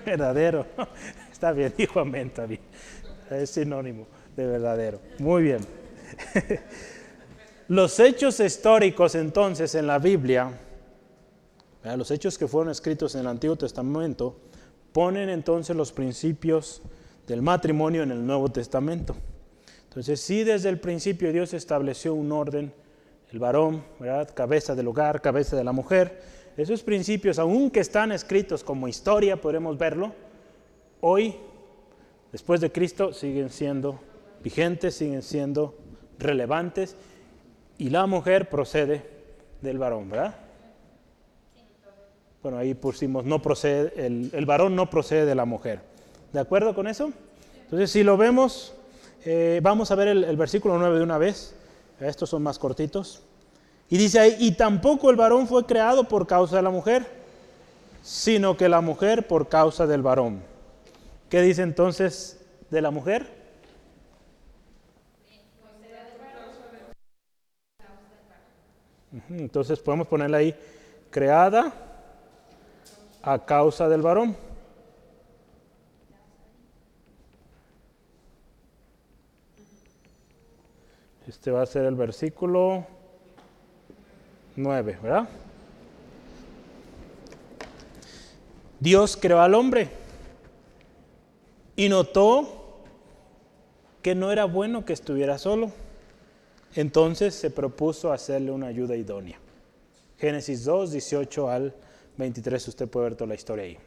Verdadero. Está bien, dijo amén, está bien. Es sinónimo de verdadero. Muy bien. los hechos históricos entonces en la Biblia, los hechos que fueron escritos en el Antiguo Testamento, ponen entonces los principios del matrimonio en el Nuevo Testamento. Entonces, si desde el principio Dios estableció un orden, el varón, cabeza del hogar, cabeza de la mujer, esos principios, aunque están escritos como historia, podremos verlo, hoy, después de Cristo, siguen siendo vigentes, siguen siendo relevantes y la mujer procede del varón, ¿verdad? Bueno, ahí pusimos, no procede, el, varón no procede de la mujer. ¿De acuerdo con eso? Entonces, si lo vemos, eh, vamos a ver el, el, versículo 9 de una vez. Estos son más cortitos. Y dice ahí, y tampoco el varón fue creado por causa de la mujer, sino que la mujer por causa del varón. ¿Qué dice entonces de la mujer? Entonces podemos ponerle ahí, creada a causa del varón. Este va a ser el versículo 9, ¿verdad? Dios creó al hombre y notó que no era bueno que estuviera solo entonces se propuso hacerle una ayuda idónea. Génesis 2, 18 al 23, usted puede ver toda la historia ahí.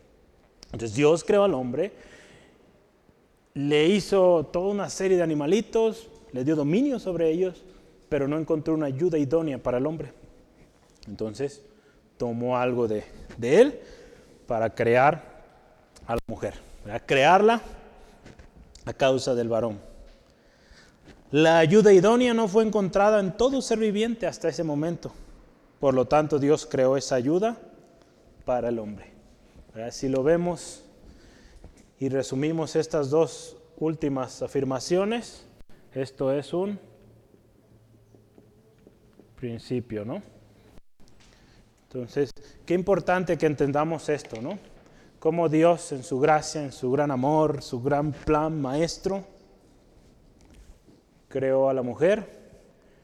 Entonces Dios creó al hombre, le hizo toda una serie de animalitos, le dio dominio sobre ellos, pero no encontró una ayuda idónea para el hombre. Entonces tomó algo de, él para crear a la mujer, para crearla a causa del varón. La ayuda idónea no fue encontrada en todo ser viviente hasta ese momento. Por lo tanto, Dios creó esa ayuda para el hombre. Si lo vemos y resumimos estas dos últimas afirmaciones, esto es un principio, ¿no? Entonces, qué importante que entendamos esto, ¿no? Cómo Dios en su gracia, en su gran amor, su gran plan maestro, creó a la mujer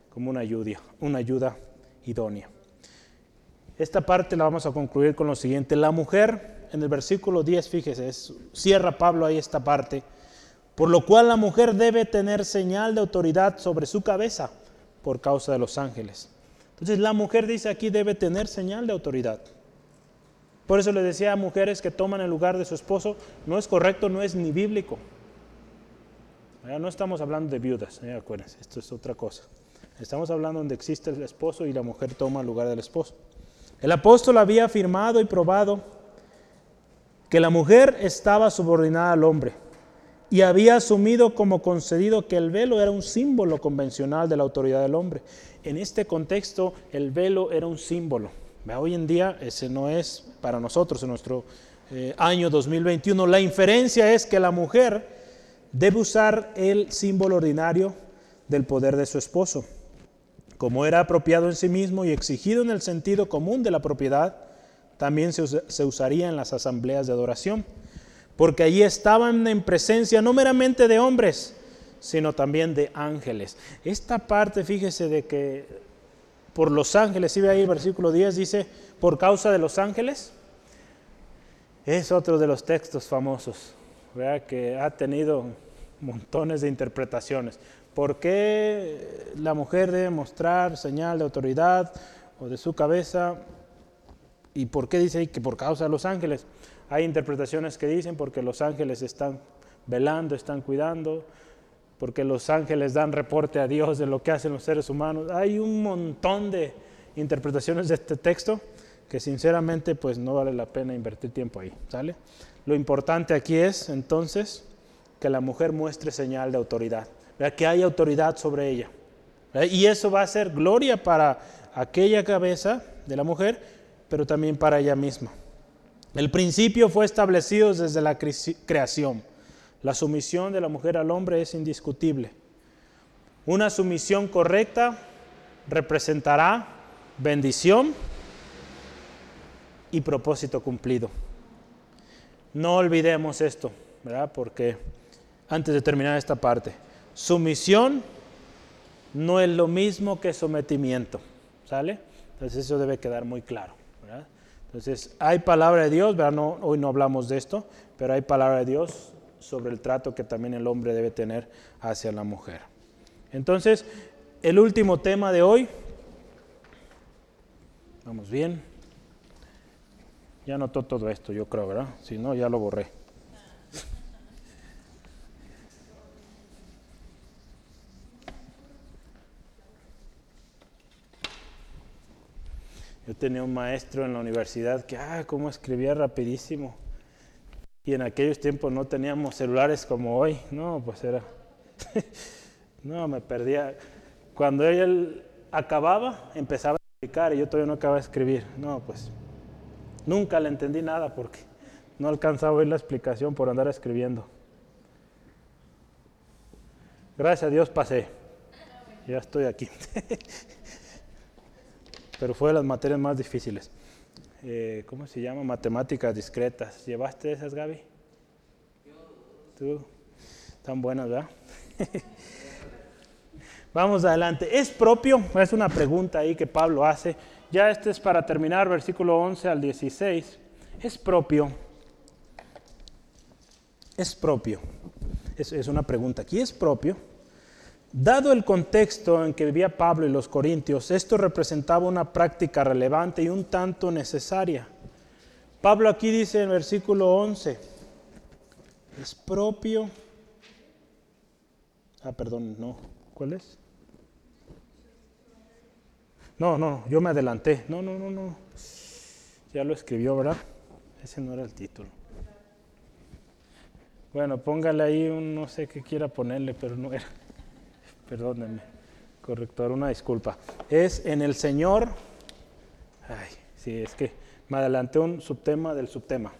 como una ayuda, una ayuda idónea. Esta parte la vamos a concluir con lo siguiente. La mujer, en el versículo 10, fíjese, cierra Pablo ahí esta parte, por lo cual la mujer debe tener señal de autoridad sobre su cabeza por causa de los ángeles. Entonces la mujer dice aquí debe tener señal de autoridad. Por eso le decía a mujeres que toman el lugar de su esposo, no es correcto, no es ni bíblico. No estamos hablando de viudas, acuérdense, esto es otra cosa. Estamos hablando donde existe el esposo y la mujer toma el lugar del esposo. El apóstol había afirmado y probado que la mujer estaba subordinada al hombre y había asumido como concedido que el velo era un símbolo convencional de la autoridad del hombre. En este contexto, el velo era un símbolo. Hoy en día ese no es para nosotros, en nuestro eh, año 2021. La inferencia es que la mujer debe usar el símbolo ordinario del poder de su esposo. Como era apropiado en sí mismo y exigido en el sentido común de la propiedad, también se, usaría en las asambleas de adoración porque allí estaban en presencia no meramente de hombres, sino también de ángeles. Esta parte, fíjese de que por los ángeles, si ve ahí el versículo 10, dice, por causa de los ángeles, es otro de los textos famosos, que ha tenido montones de interpretaciones. ¿Por qué la mujer debe mostrar señal de autoridad o de su cabeza? ¿Y por qué dice que por causa de los ángeles? Hay interpretaciones que dicen porque los ángeles están velando, están cuidando, porque los ángeles dan reporte a Dios de lo que hacen los seres humanos. Hay un montón de interpretaciones de este texto que sinceramente pues no vale la pena invertir tiempo ahí, ¿sale? Lo importante aquí es entonces que la mujer muestre señal de autoridad, que hay autoridad sobre ella. Y eso va a ser gloria para aquella cabeza de la mujer, pero también para ella misma. El principio fue establecido desde la creación. La sumisión de la mujer al hombre es indiscutible. Una sumisión correcta representará bendición y propósito cumplido. No olvidemos esto, ¿verdad? Porque antes de terminar esta parte, sumisión no es lo mismo que sometimiento, ¿sale? Entonces eso debe quedar muy claro. Entonces, hay palabra de Dios, No, hoy no hablamos de esto, pero hay palabra de Dios sobre el trato que también el hombre debe tener hacia la mujer. Entonces, el último tema de hoy, vamos bien, ya notó todo esto, yo creo, ¿verdad? Si no, ya lo borré. Yo tenía un maestro en la universidad que, ah, cómo escribía rapidísimo. Y en aquellos tiempos no teníamos celulares como hoy. No, pues era... no, me perdía. Cuando él acababa, empezaba a explicar y yo todavía no acababa de escribir. No, pues nunca le entendí nada porque no alcanzaba a oír la explicación por andar escribiendo. Gracias a Dios pasé. Ya estoy aquí. pero fue de las materias más difíciles. Eh, ¿Cómo se llama? Matemáticas discretas. ¿Llevaste esas, Gaby? ¿Tú? Tan buenas, ¿verdad? Vamos adelante. ¿Es propio? Es una pregunta ahí que Pablo hace. Ya este es para terminar, versículo 11 al 16. ¿Es propio? ¿Es propio? Es, es una pregunta. ¿Aquí es propio? Dado el contexto en que vivía Pablo y los corintios, esto representaba una práctica relevante y un tanto necesaria. Pablo aquí dice en versículo 11, es propio... Ah, perdón, no. ¿Cuál es? No, no, yo me adelanté. No, no, no, no. Ya lo escribió, ¿verdad? Ese no era el título. Bueno, póngale ahí un no sé qué quiera ponerle, pero no era perdónenme, corrector, una disculpa. Es en el Señor, ay, sí, es que me adelanté un subtema del subtema.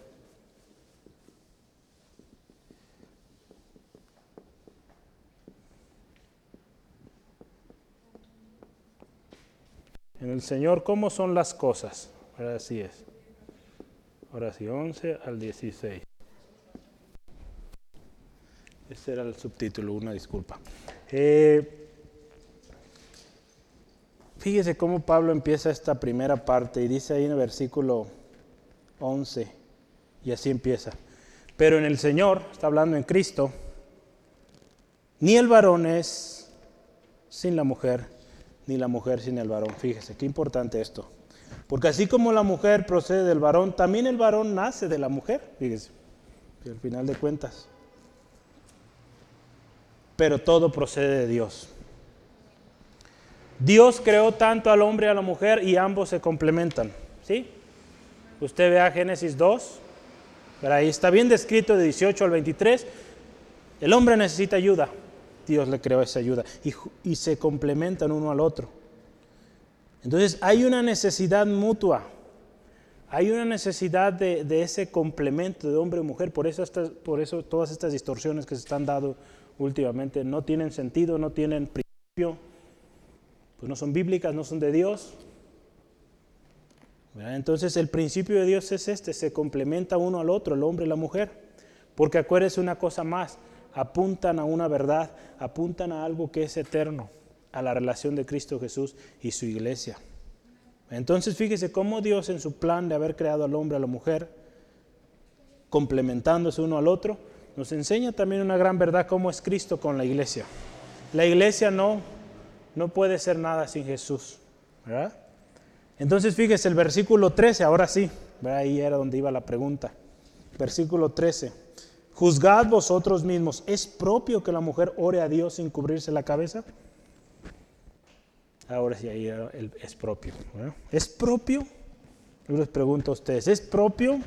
En el Señor, ¿cómo son las cosas? Ahora sí es. Ahora sí, 11 al 16. Ese era el subtítulo, una disculpa. Eh, fíjese cómo Pablo empieza esta primera parte y dice ahí en el versículo 11, y así empieza. Pero en el Señor, está hablando en Cristo, ni el varón es sin la mujer, ni la mujer sin el varón. Fíjese, qué importante esto. Porque así como la mujer procede del varón, también el varón nace de la mujer. Fíjese, al final de cuentas pero todo procede de Dios. Dios creó tanto al hombre y a la mujer y ambos se complementan. ¿Sí? Usted vea Génesis 2, pero ahí está bien descrito de 18 al 23. El hombre necesita ayuda. Dios le creó esa ayuda y, se complementan uno al otro. Entonces hay una necesidad mutua. Hay una necesidad de, de ese complemento de hombre y mujer. Por eso, estas, por eso todas estas distorsiones que se están dando últimamente no tienen sentido, no tienen principio, pues no son bíblicas, no son de Dios. Entonces el principio de Dios es este, se complementa uno al otro, el hombre y la mujer. Porque acuérdese una cosa más, apuntan a una verdad, apuntan a algo que es eterno, a la relación de Cristo Jesús y su iglesia. Entonces fíjese cómo Dios en su plan de haber creado al hombre y a la mujer, complementándose uno al otro, nos enseña también una gran verdad cómo es Cristo con la iglesia. La iglesia no, no puede ser nada sin Jesús. ¿verdad? Entonces fíjese el versículo 13, ahora sí, ahí era donde iba la pregunta. Versículo 13. Juzgad vosotros mismos, ¿es propio que la mujer ore a Dios sin cubrirse la cabeza? Ahora sí, ahí es propio. ¿Es propio? Yo les pregunto a ustedes, ¿es propio?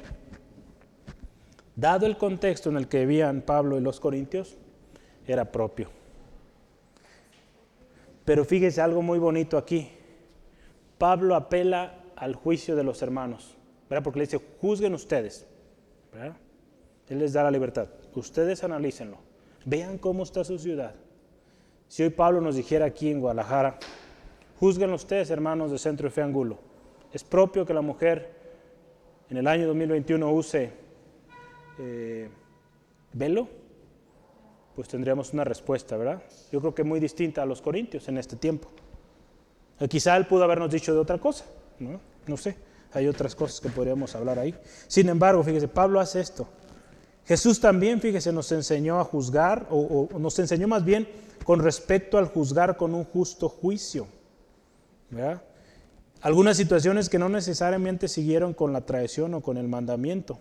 Dado el contexto en el que vivían Pablo y los Corintios, era propio. Pero fíjese algo muy bonito aquí. Pablo apela al juicio de los hermanos, ¿verdad? porque le dice, juzguen ustedes. Él les da la libertad. Ustedes analícenlo. Vean cómo está su ciudad. Si hoy Pablo nos dijera aquí en Guadalajara, juzguen ustedes, hermanos de Centro de Fe Angulo. Es propio que la mujer en el año 2021 use eh, velo, pues tendríamos una respuesta, ¿verdad? Yo creo que muy distinta a los corintios en este tiempo. Eh, quizá él pudo habernos dicho de otra cosa, ¿no? Sé, hay otras cosas que podríamos hablar ahí. Sin embargo, fíjese, Pablo hace esto. Jesús también, fíjese, nos enseñó a juzgar, o, nos enseñó más bien con respecto al juzgar con un justo juicio. ¿verdad? Algunas situaciones que no necesariamente siguieron con la tradición o con el mandamiento.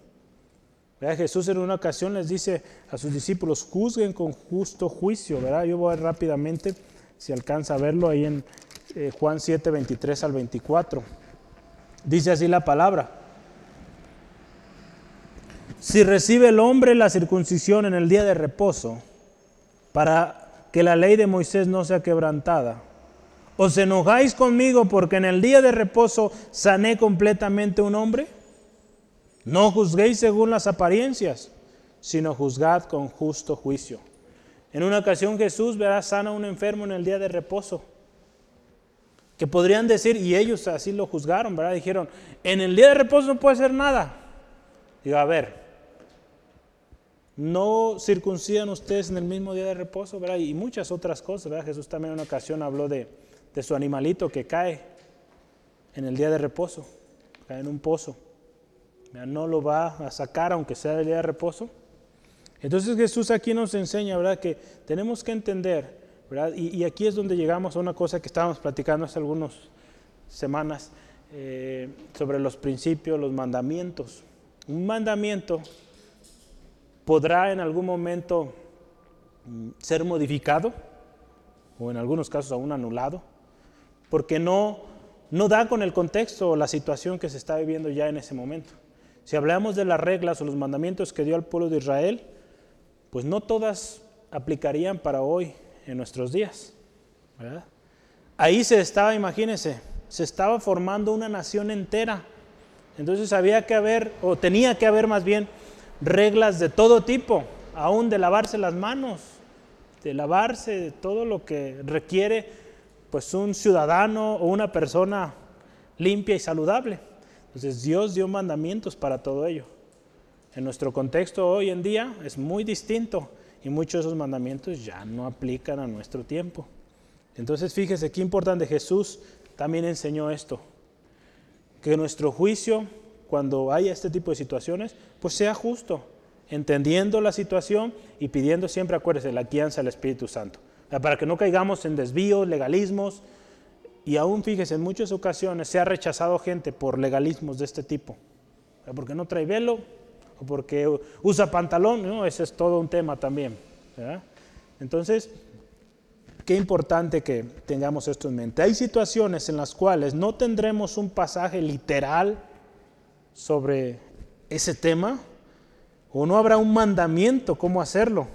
¿Verdad? Jesús en una ocasión les dice a sus discípulos, juzguen con justo juicio. ¿verdad? Yo voy rápidamente, si alcanza a verlo ahí en eh, Juan 7, 23 al 24. Dice así la palabra. Si recibe el hombre la circuncisión en el día de reposo, para que la ley de Moisés no sea quebrantada, ¿os enojáis conmigo porque en el día de reposo sané completamente un hombre? No juzguéis según las apariencias, sino juzgad con justo juicio. En una ocasión Jesús verá sana a un enfermo en el día de reposo que podrían decir, y ellos así lo juzgaron, ¿verdad? Dijeron, en el día de reposo no puede ser nada. Digo, a ver, no circuncidan ustedes en el mismo día de reposo, ¿verdad? Y muchas otras cosas, ¿verdad? Jesús también en una ocasión habló de, de su animalito que cae en el día de reposo, cae en un pozo. No lo va a sacar aunque sea el día de reposo. Entonces Jesús aquí nos enseña, ¿verdad? Que tenemos que entender y, aquí es donde llegamos a una cosa que estábamos platicando hace algunas semanas eh, sobre los principios, los mandamientos. Un mandamiento podrá en algún momento mm, ser modificado o en algunos casos aún anulado, porque no, no da con el contexto o la situación que se está viviendo ya en ese momento. Si hablamos de las reglas o los mandamientos que dio al pueblo de Israel, pues no todas aplicarían para hoy en nuestros días. Ahí se estaba, imagínense, se estaba formando una nación entera. Entonces había que haber, o tenía que haber más bien, reglas de todo tipo, aún de lavarse las manos, de lavarse, todo lo que requiere pues un ciudadano o una persona limpia y saludable. Entonces Dios dio mandamientos para todo ello. En nuestro contexto hoy en día es muy distinto. Y muchos de esos mandamientos ya no aplican a nuestro tiempo. Entonces fíjese qué importante Jesús también enseñó esto. Que nuestro juicio, cuando haya este tipo de situaciones, pues sea justo, entendiendo la situación y pidiendo siempre, acuérdese, la guianza del Espíritu Santo. Para que no caigamos en desvíos, legalismos. Y aún fíjese, en muchas ocasiones se ha rechazado gente por legalismos de este tipo. Porque no trae velo, o porque usa pantalón, ¿no? ese es todo un tema también. Entonces, qué importante que tengamos esto en mente. Hay situaciones en las cuales no tendremos un pasaje literal sobre ese tema, o no habrá un mandamiento cómo hacerlo,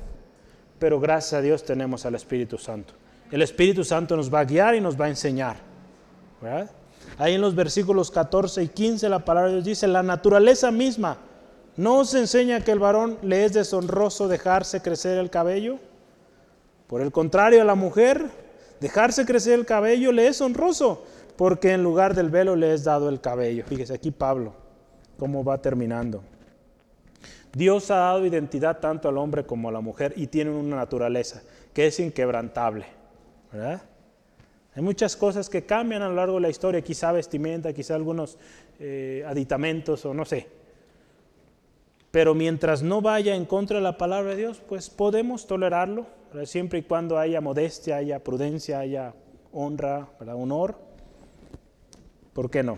pero gracias a Dios tenemos al Espíritu Santo. El Espíritu Santo nos va a guiar y nos va a enseñar. Ahí en los versículos 14 y 15 la palabra de Dios dice, la naturaleza misma no os enseña que el varón le es deshonroso dejarse crecer el cabello. Por el contrario, a la mujer dejarse crecer el cabello le es honroso, porque en lugar del velo le es dado el cabello. Fíjese aquí Pablo, cómo va terminando. Dios ha dado identidad tanto al hombre como a la mujer y tienen una naturaleza que es inquebrantable. Hay muchas cosas que cambian a lo largo de la historia, quizá vestimenta, quizá algunos eh, aditamentos o no sé. Pero mientras no vaya en contra de la palabra de Dios, pues podemos tolerarlo, siempre y cuando haya modestia, haya prudencia, haya honra, honor. ¿Por qué no?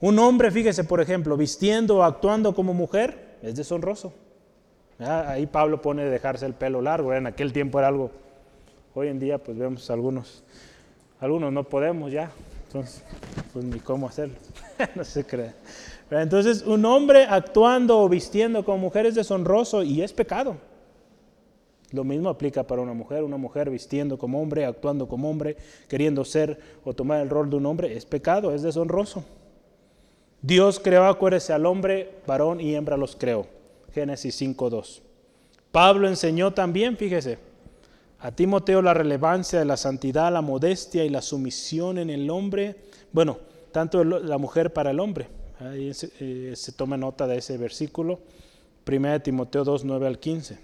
Un hombre, fíjese, por ejemplo, vistiendo o actuando como mujer, es deshonroso. Ahí Pablo pone dejarse el pelo largo, en aquel tiempo era algo, hoy en día pues vemos algunos, algunos no podemos ya, entonces pues ni cómo hacerlo, no se cree. Entonces un hombre actuando o vistiendo como mujer es deshonroso y es pecado. Lo mismo aplica para una mujer, una mujer vistiendo como hombre, actuando como hombre, queriendo ser o tomar el rol de un hombre, es pecado, es deshonroso. Dios creó, acuérdese, al hombre, varón y hembra los creó. Génesis 5.2. Pablo enseñó también, fíjese, a Timoteo la relevancia de la santidad, la modestia y la sumisión en el hombre. Bueno, tanto la mujer para el hombre. Ahí se, eh, toma nota de ese versículo. 1 Timoteo 2, 9 al 15.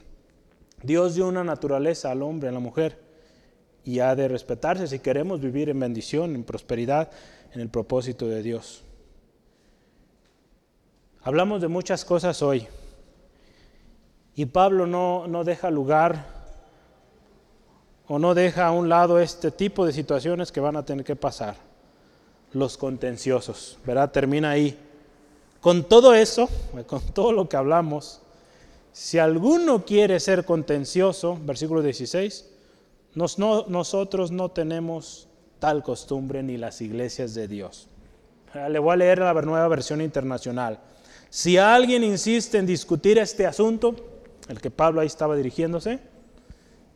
Dios dio una naturaleza al hombre, a la mujer, y ha de respetarse si queremos vivir en bendición, en prosperidad, en el propósito de Dios. Hablamos de muchas cosas hoy y Pablo no, no deja lugar o no deja a un lado este tipo de situaciones que van a tener que pasar. Los contenciosos, ¿verdad? Termina ahí. Con todo eso, con todo lo que hablamos, si alguno quiere ser contencioso, versículo 16, nosotros no tenemos tal costumbre ni las iglesias de Dios. Le voy a leer la nueva versión internacional. Si alguien insiste en discutir este asunto, el que Pablo ahí estaba dirigiéndose,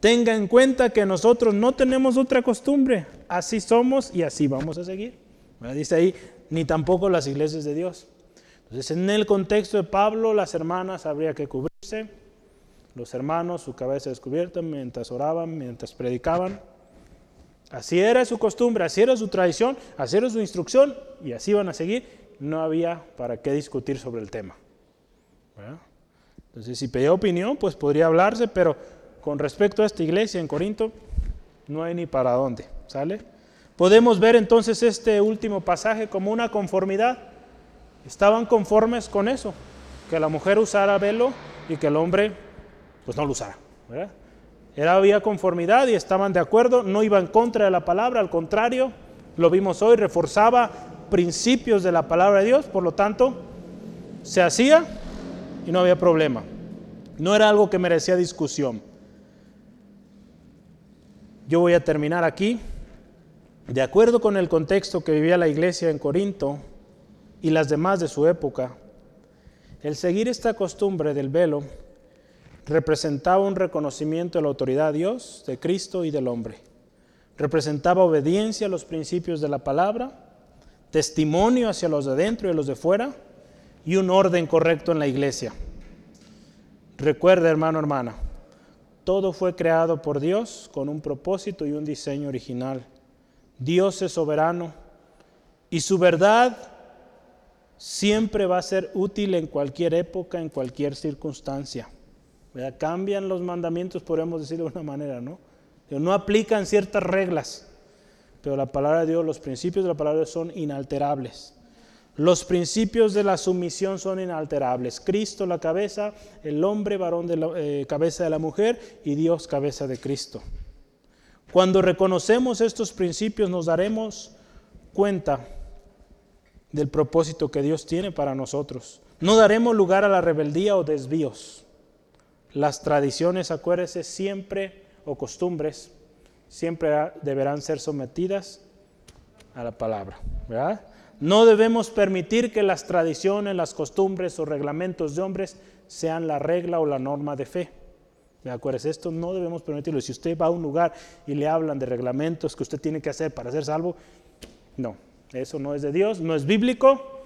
tenga en cuenta que nosotros no tenemos otra costumbre, así somos y así vamos a seguir. Dice ahí, ni tampoco las iglesias de Dios. Entonces, en el contexto de Pablo, las hermanas habría que cubrirse, los hermanos su cabeza descubierta mientras oraban, mientras predicaban. Así era su costumbre, así era su tradición, así era su instrucción y así van a seguir no había para qué discutir sobre el tema. Entonces, si pedía opinión, pues podría hablarse, pero con respecto a esta iglesia en Corinto, no hay ni para dónde, ¿sale? Podemos ver entonces este último pasaje como una conformidad. Estaban conformes con eso, que la mujer usara velo y que el hombre pues no lo usara. Era, había conformidad y estaban de acuerdo, no iban contra de la palabra, al contrario, lo vimos hoy, reforzaba principios de la palabra de Dios, por lo tanto, se hacía y no había problema. No era algo que merecía discusión. Yo voy a terminar aquí. De acuerdo con el contexto que vivía la iglesia en Corinto y las demás de su época, el seguir esta costumbre del velo representaba un reconocimiento de la autoridad de Dios, de Cristo y del hombre. Representaba obediencia a los principios de la palabra testimonio hacia los de dentro y los de fuera y un orden correcto en la iglesia. Recuerda, hermano, hermana, todo fue creado por Dios con un propósito y un diseño original. Dios es soberano y su verdad siempre va a ser útil en cualquier época, en cualquier circunstancia. Cambian los mandamientos, podemos decir de una manera, ¿no? No aplican ciertas reglas pero la palabra de Dios, los principios de la palabra de Dios son inalterables. Los principios de la sumisión son inalterables. Cristo la cabeza, el hombre varón de la eh, cabeza de la mujer y Dios cabeza de Cristo. Cuando reconocemos estos principios nos daremos cuenta del propósito que Dios tiene para nosotros. No daremos lugar a la rebeldía o desvíos. Las tradiciones, acuérdense, siempre, o costumbres, siempre deberán ser sometidas a la palabra, ¿verdad? No debemos permitir que las tradiciones, las costumbres o reglamentos de hombres sean la regla o la norma de fe. ¿Me acuerdas? Esto no debemos permitirlo. Si usted va a un lugar y le hablan de reglamentos que usted tiene que hacer para ser salvo, no, eso no es de Dios, no es bíblico,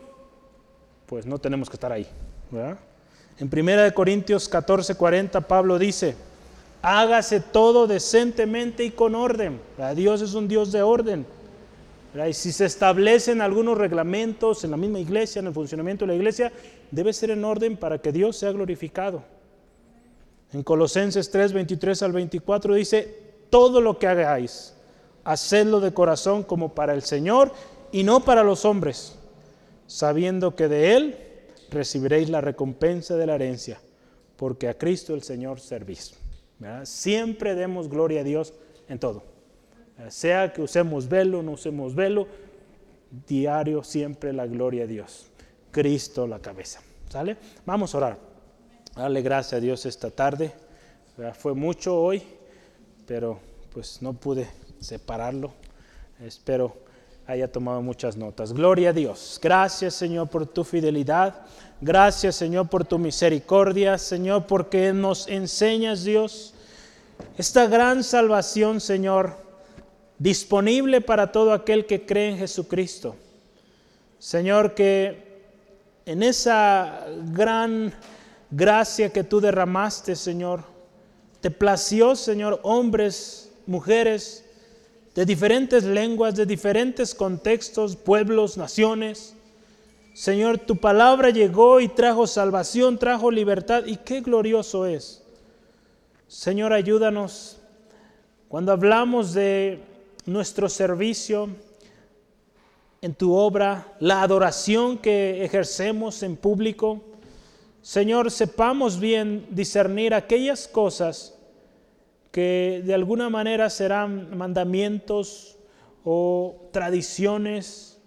pues no tenemos que estar ahí. En 1 Corintios 14, 40, Pablo dice, hágase todo decentemente y con orden. Dios es un Dios de orden. Y si se establecen algunos reglamentos en la misma iglesia, en el funcionamiento de la iglesia, debe ser en orden para que Dios sea glorificado. En Colosenses 3, 23 al 24 dice, todo lo que hagáis, hacedlo de corazón como para el Señor y no para los hombres, sabiendo que de Él recibiréis la recompensa de la herencia, porque a Cristo el Señor servís. Siempre demos gloria a Dios en todo. Sea que usemos velo no usemos velo, diario siempre la gloria a Dios. Cristo la cabeza. ¿Sale? Vamos a orar. Dale gracias a Dios esta tarde. Fue mucho hoy, pero pues no pude separarlo. Espero haya tomado muchas notas. Gloria a Dios. Gracias Señor por tu fidelidad. Gracias Señor por tu misericordia. Señor porque nos enseñas Dios esta gran salvación Señor disponible para todo aquel que cree en Jesucristo. Señor, que en esa gran gracia que tú derramaste, Señor, te plació, Señor, hombres, mujeres, de diferentes lenguas, de diferentes contextos, pueblos, naciones. Señor, tu palabra llegó y trajo salvación, trajo libertad, y qué glorioso es. Señor, ayúdanos cuando hablamos de nuestro servicio en tu obra, la adoración que ejercemos en público. Señor, sepamos bien discernir aquellas cosas que de alguna manera serán mandamientos o tradiciones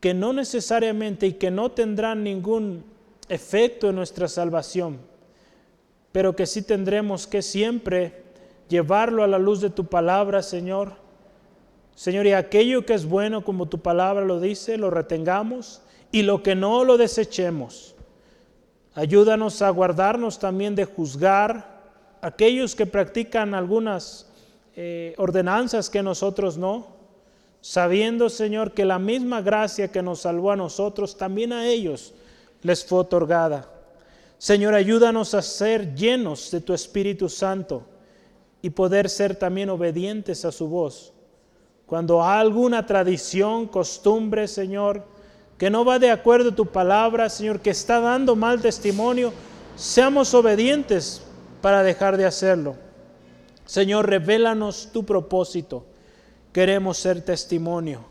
que no necesariamente y que no tendrán ningún efecto en nuestra salvación, pero que sí tendremos que siempre llevarlo a la luz de tu palabra, Señor. Señor, y aquello que es bueno como tu palabra lo dice, lo retengamos y lo que no lo desechemos. Ayúdanos a guardarnos también de juzgar aquellos que practican algunas eh, ordenanzas que nosotros no, sabiendo, Señor, que la misma gracia que nos salvó a nosotros, también a ellos les fue otorgada. Señor, ayúdanos a ser llenos de tu Espíritu Santo y poder ser también obedientes a su voz. Cuando hay alguna tradición, costumbre, Señor, que no va de acuerdo a tu palabra, Señor, que está dando mal testimonio, seamos obedientes para dejar de hacerlo. Señor, revélanos tu propósito. Queremos ser testimonio.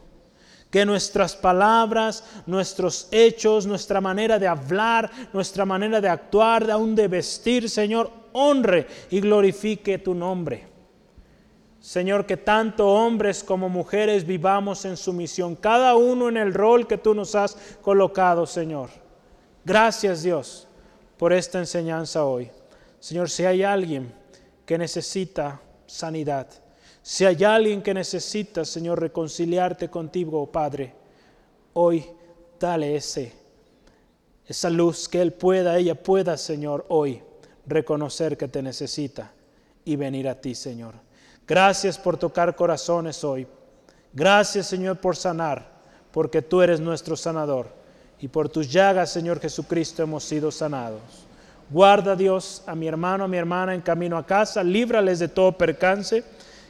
Que nuestras palabras, nuestros hechos, nuestra manera de hablar, nuestra manera de actuar, aún de vestir, Señor, honre y glorifique tu nombre. Señor, que tanto hombres como mujeres vivamos en sumisión, cada uno en el rol que tú nos has colocado, Señor. Gracias Dios por esta enseñanza hoy. Señor, si hay alguien que necesita sanidad, si hay alguien que necesita, Señor, reconciliarte contigo, Padre, hoy dale ese, esa luz que Él pueda, ella pueda, Señor, hoy reconocer que te necesita y venir a ti, Señor. Gracias por tocar corazones hoy. Gracias, Señor, por sanar, porque tú eres nuestro sanador. Y por tus llagas, Señor Jesucristo, hemos sido sanados. Guarda, Dios, a mi hermano, a mi hermana en camino a casa. Líbrales de todo percance.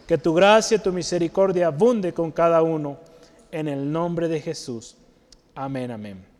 Que tu gracia, tu misericordia abunde con cada uno. En el nombre de Jesús. Amén, amén.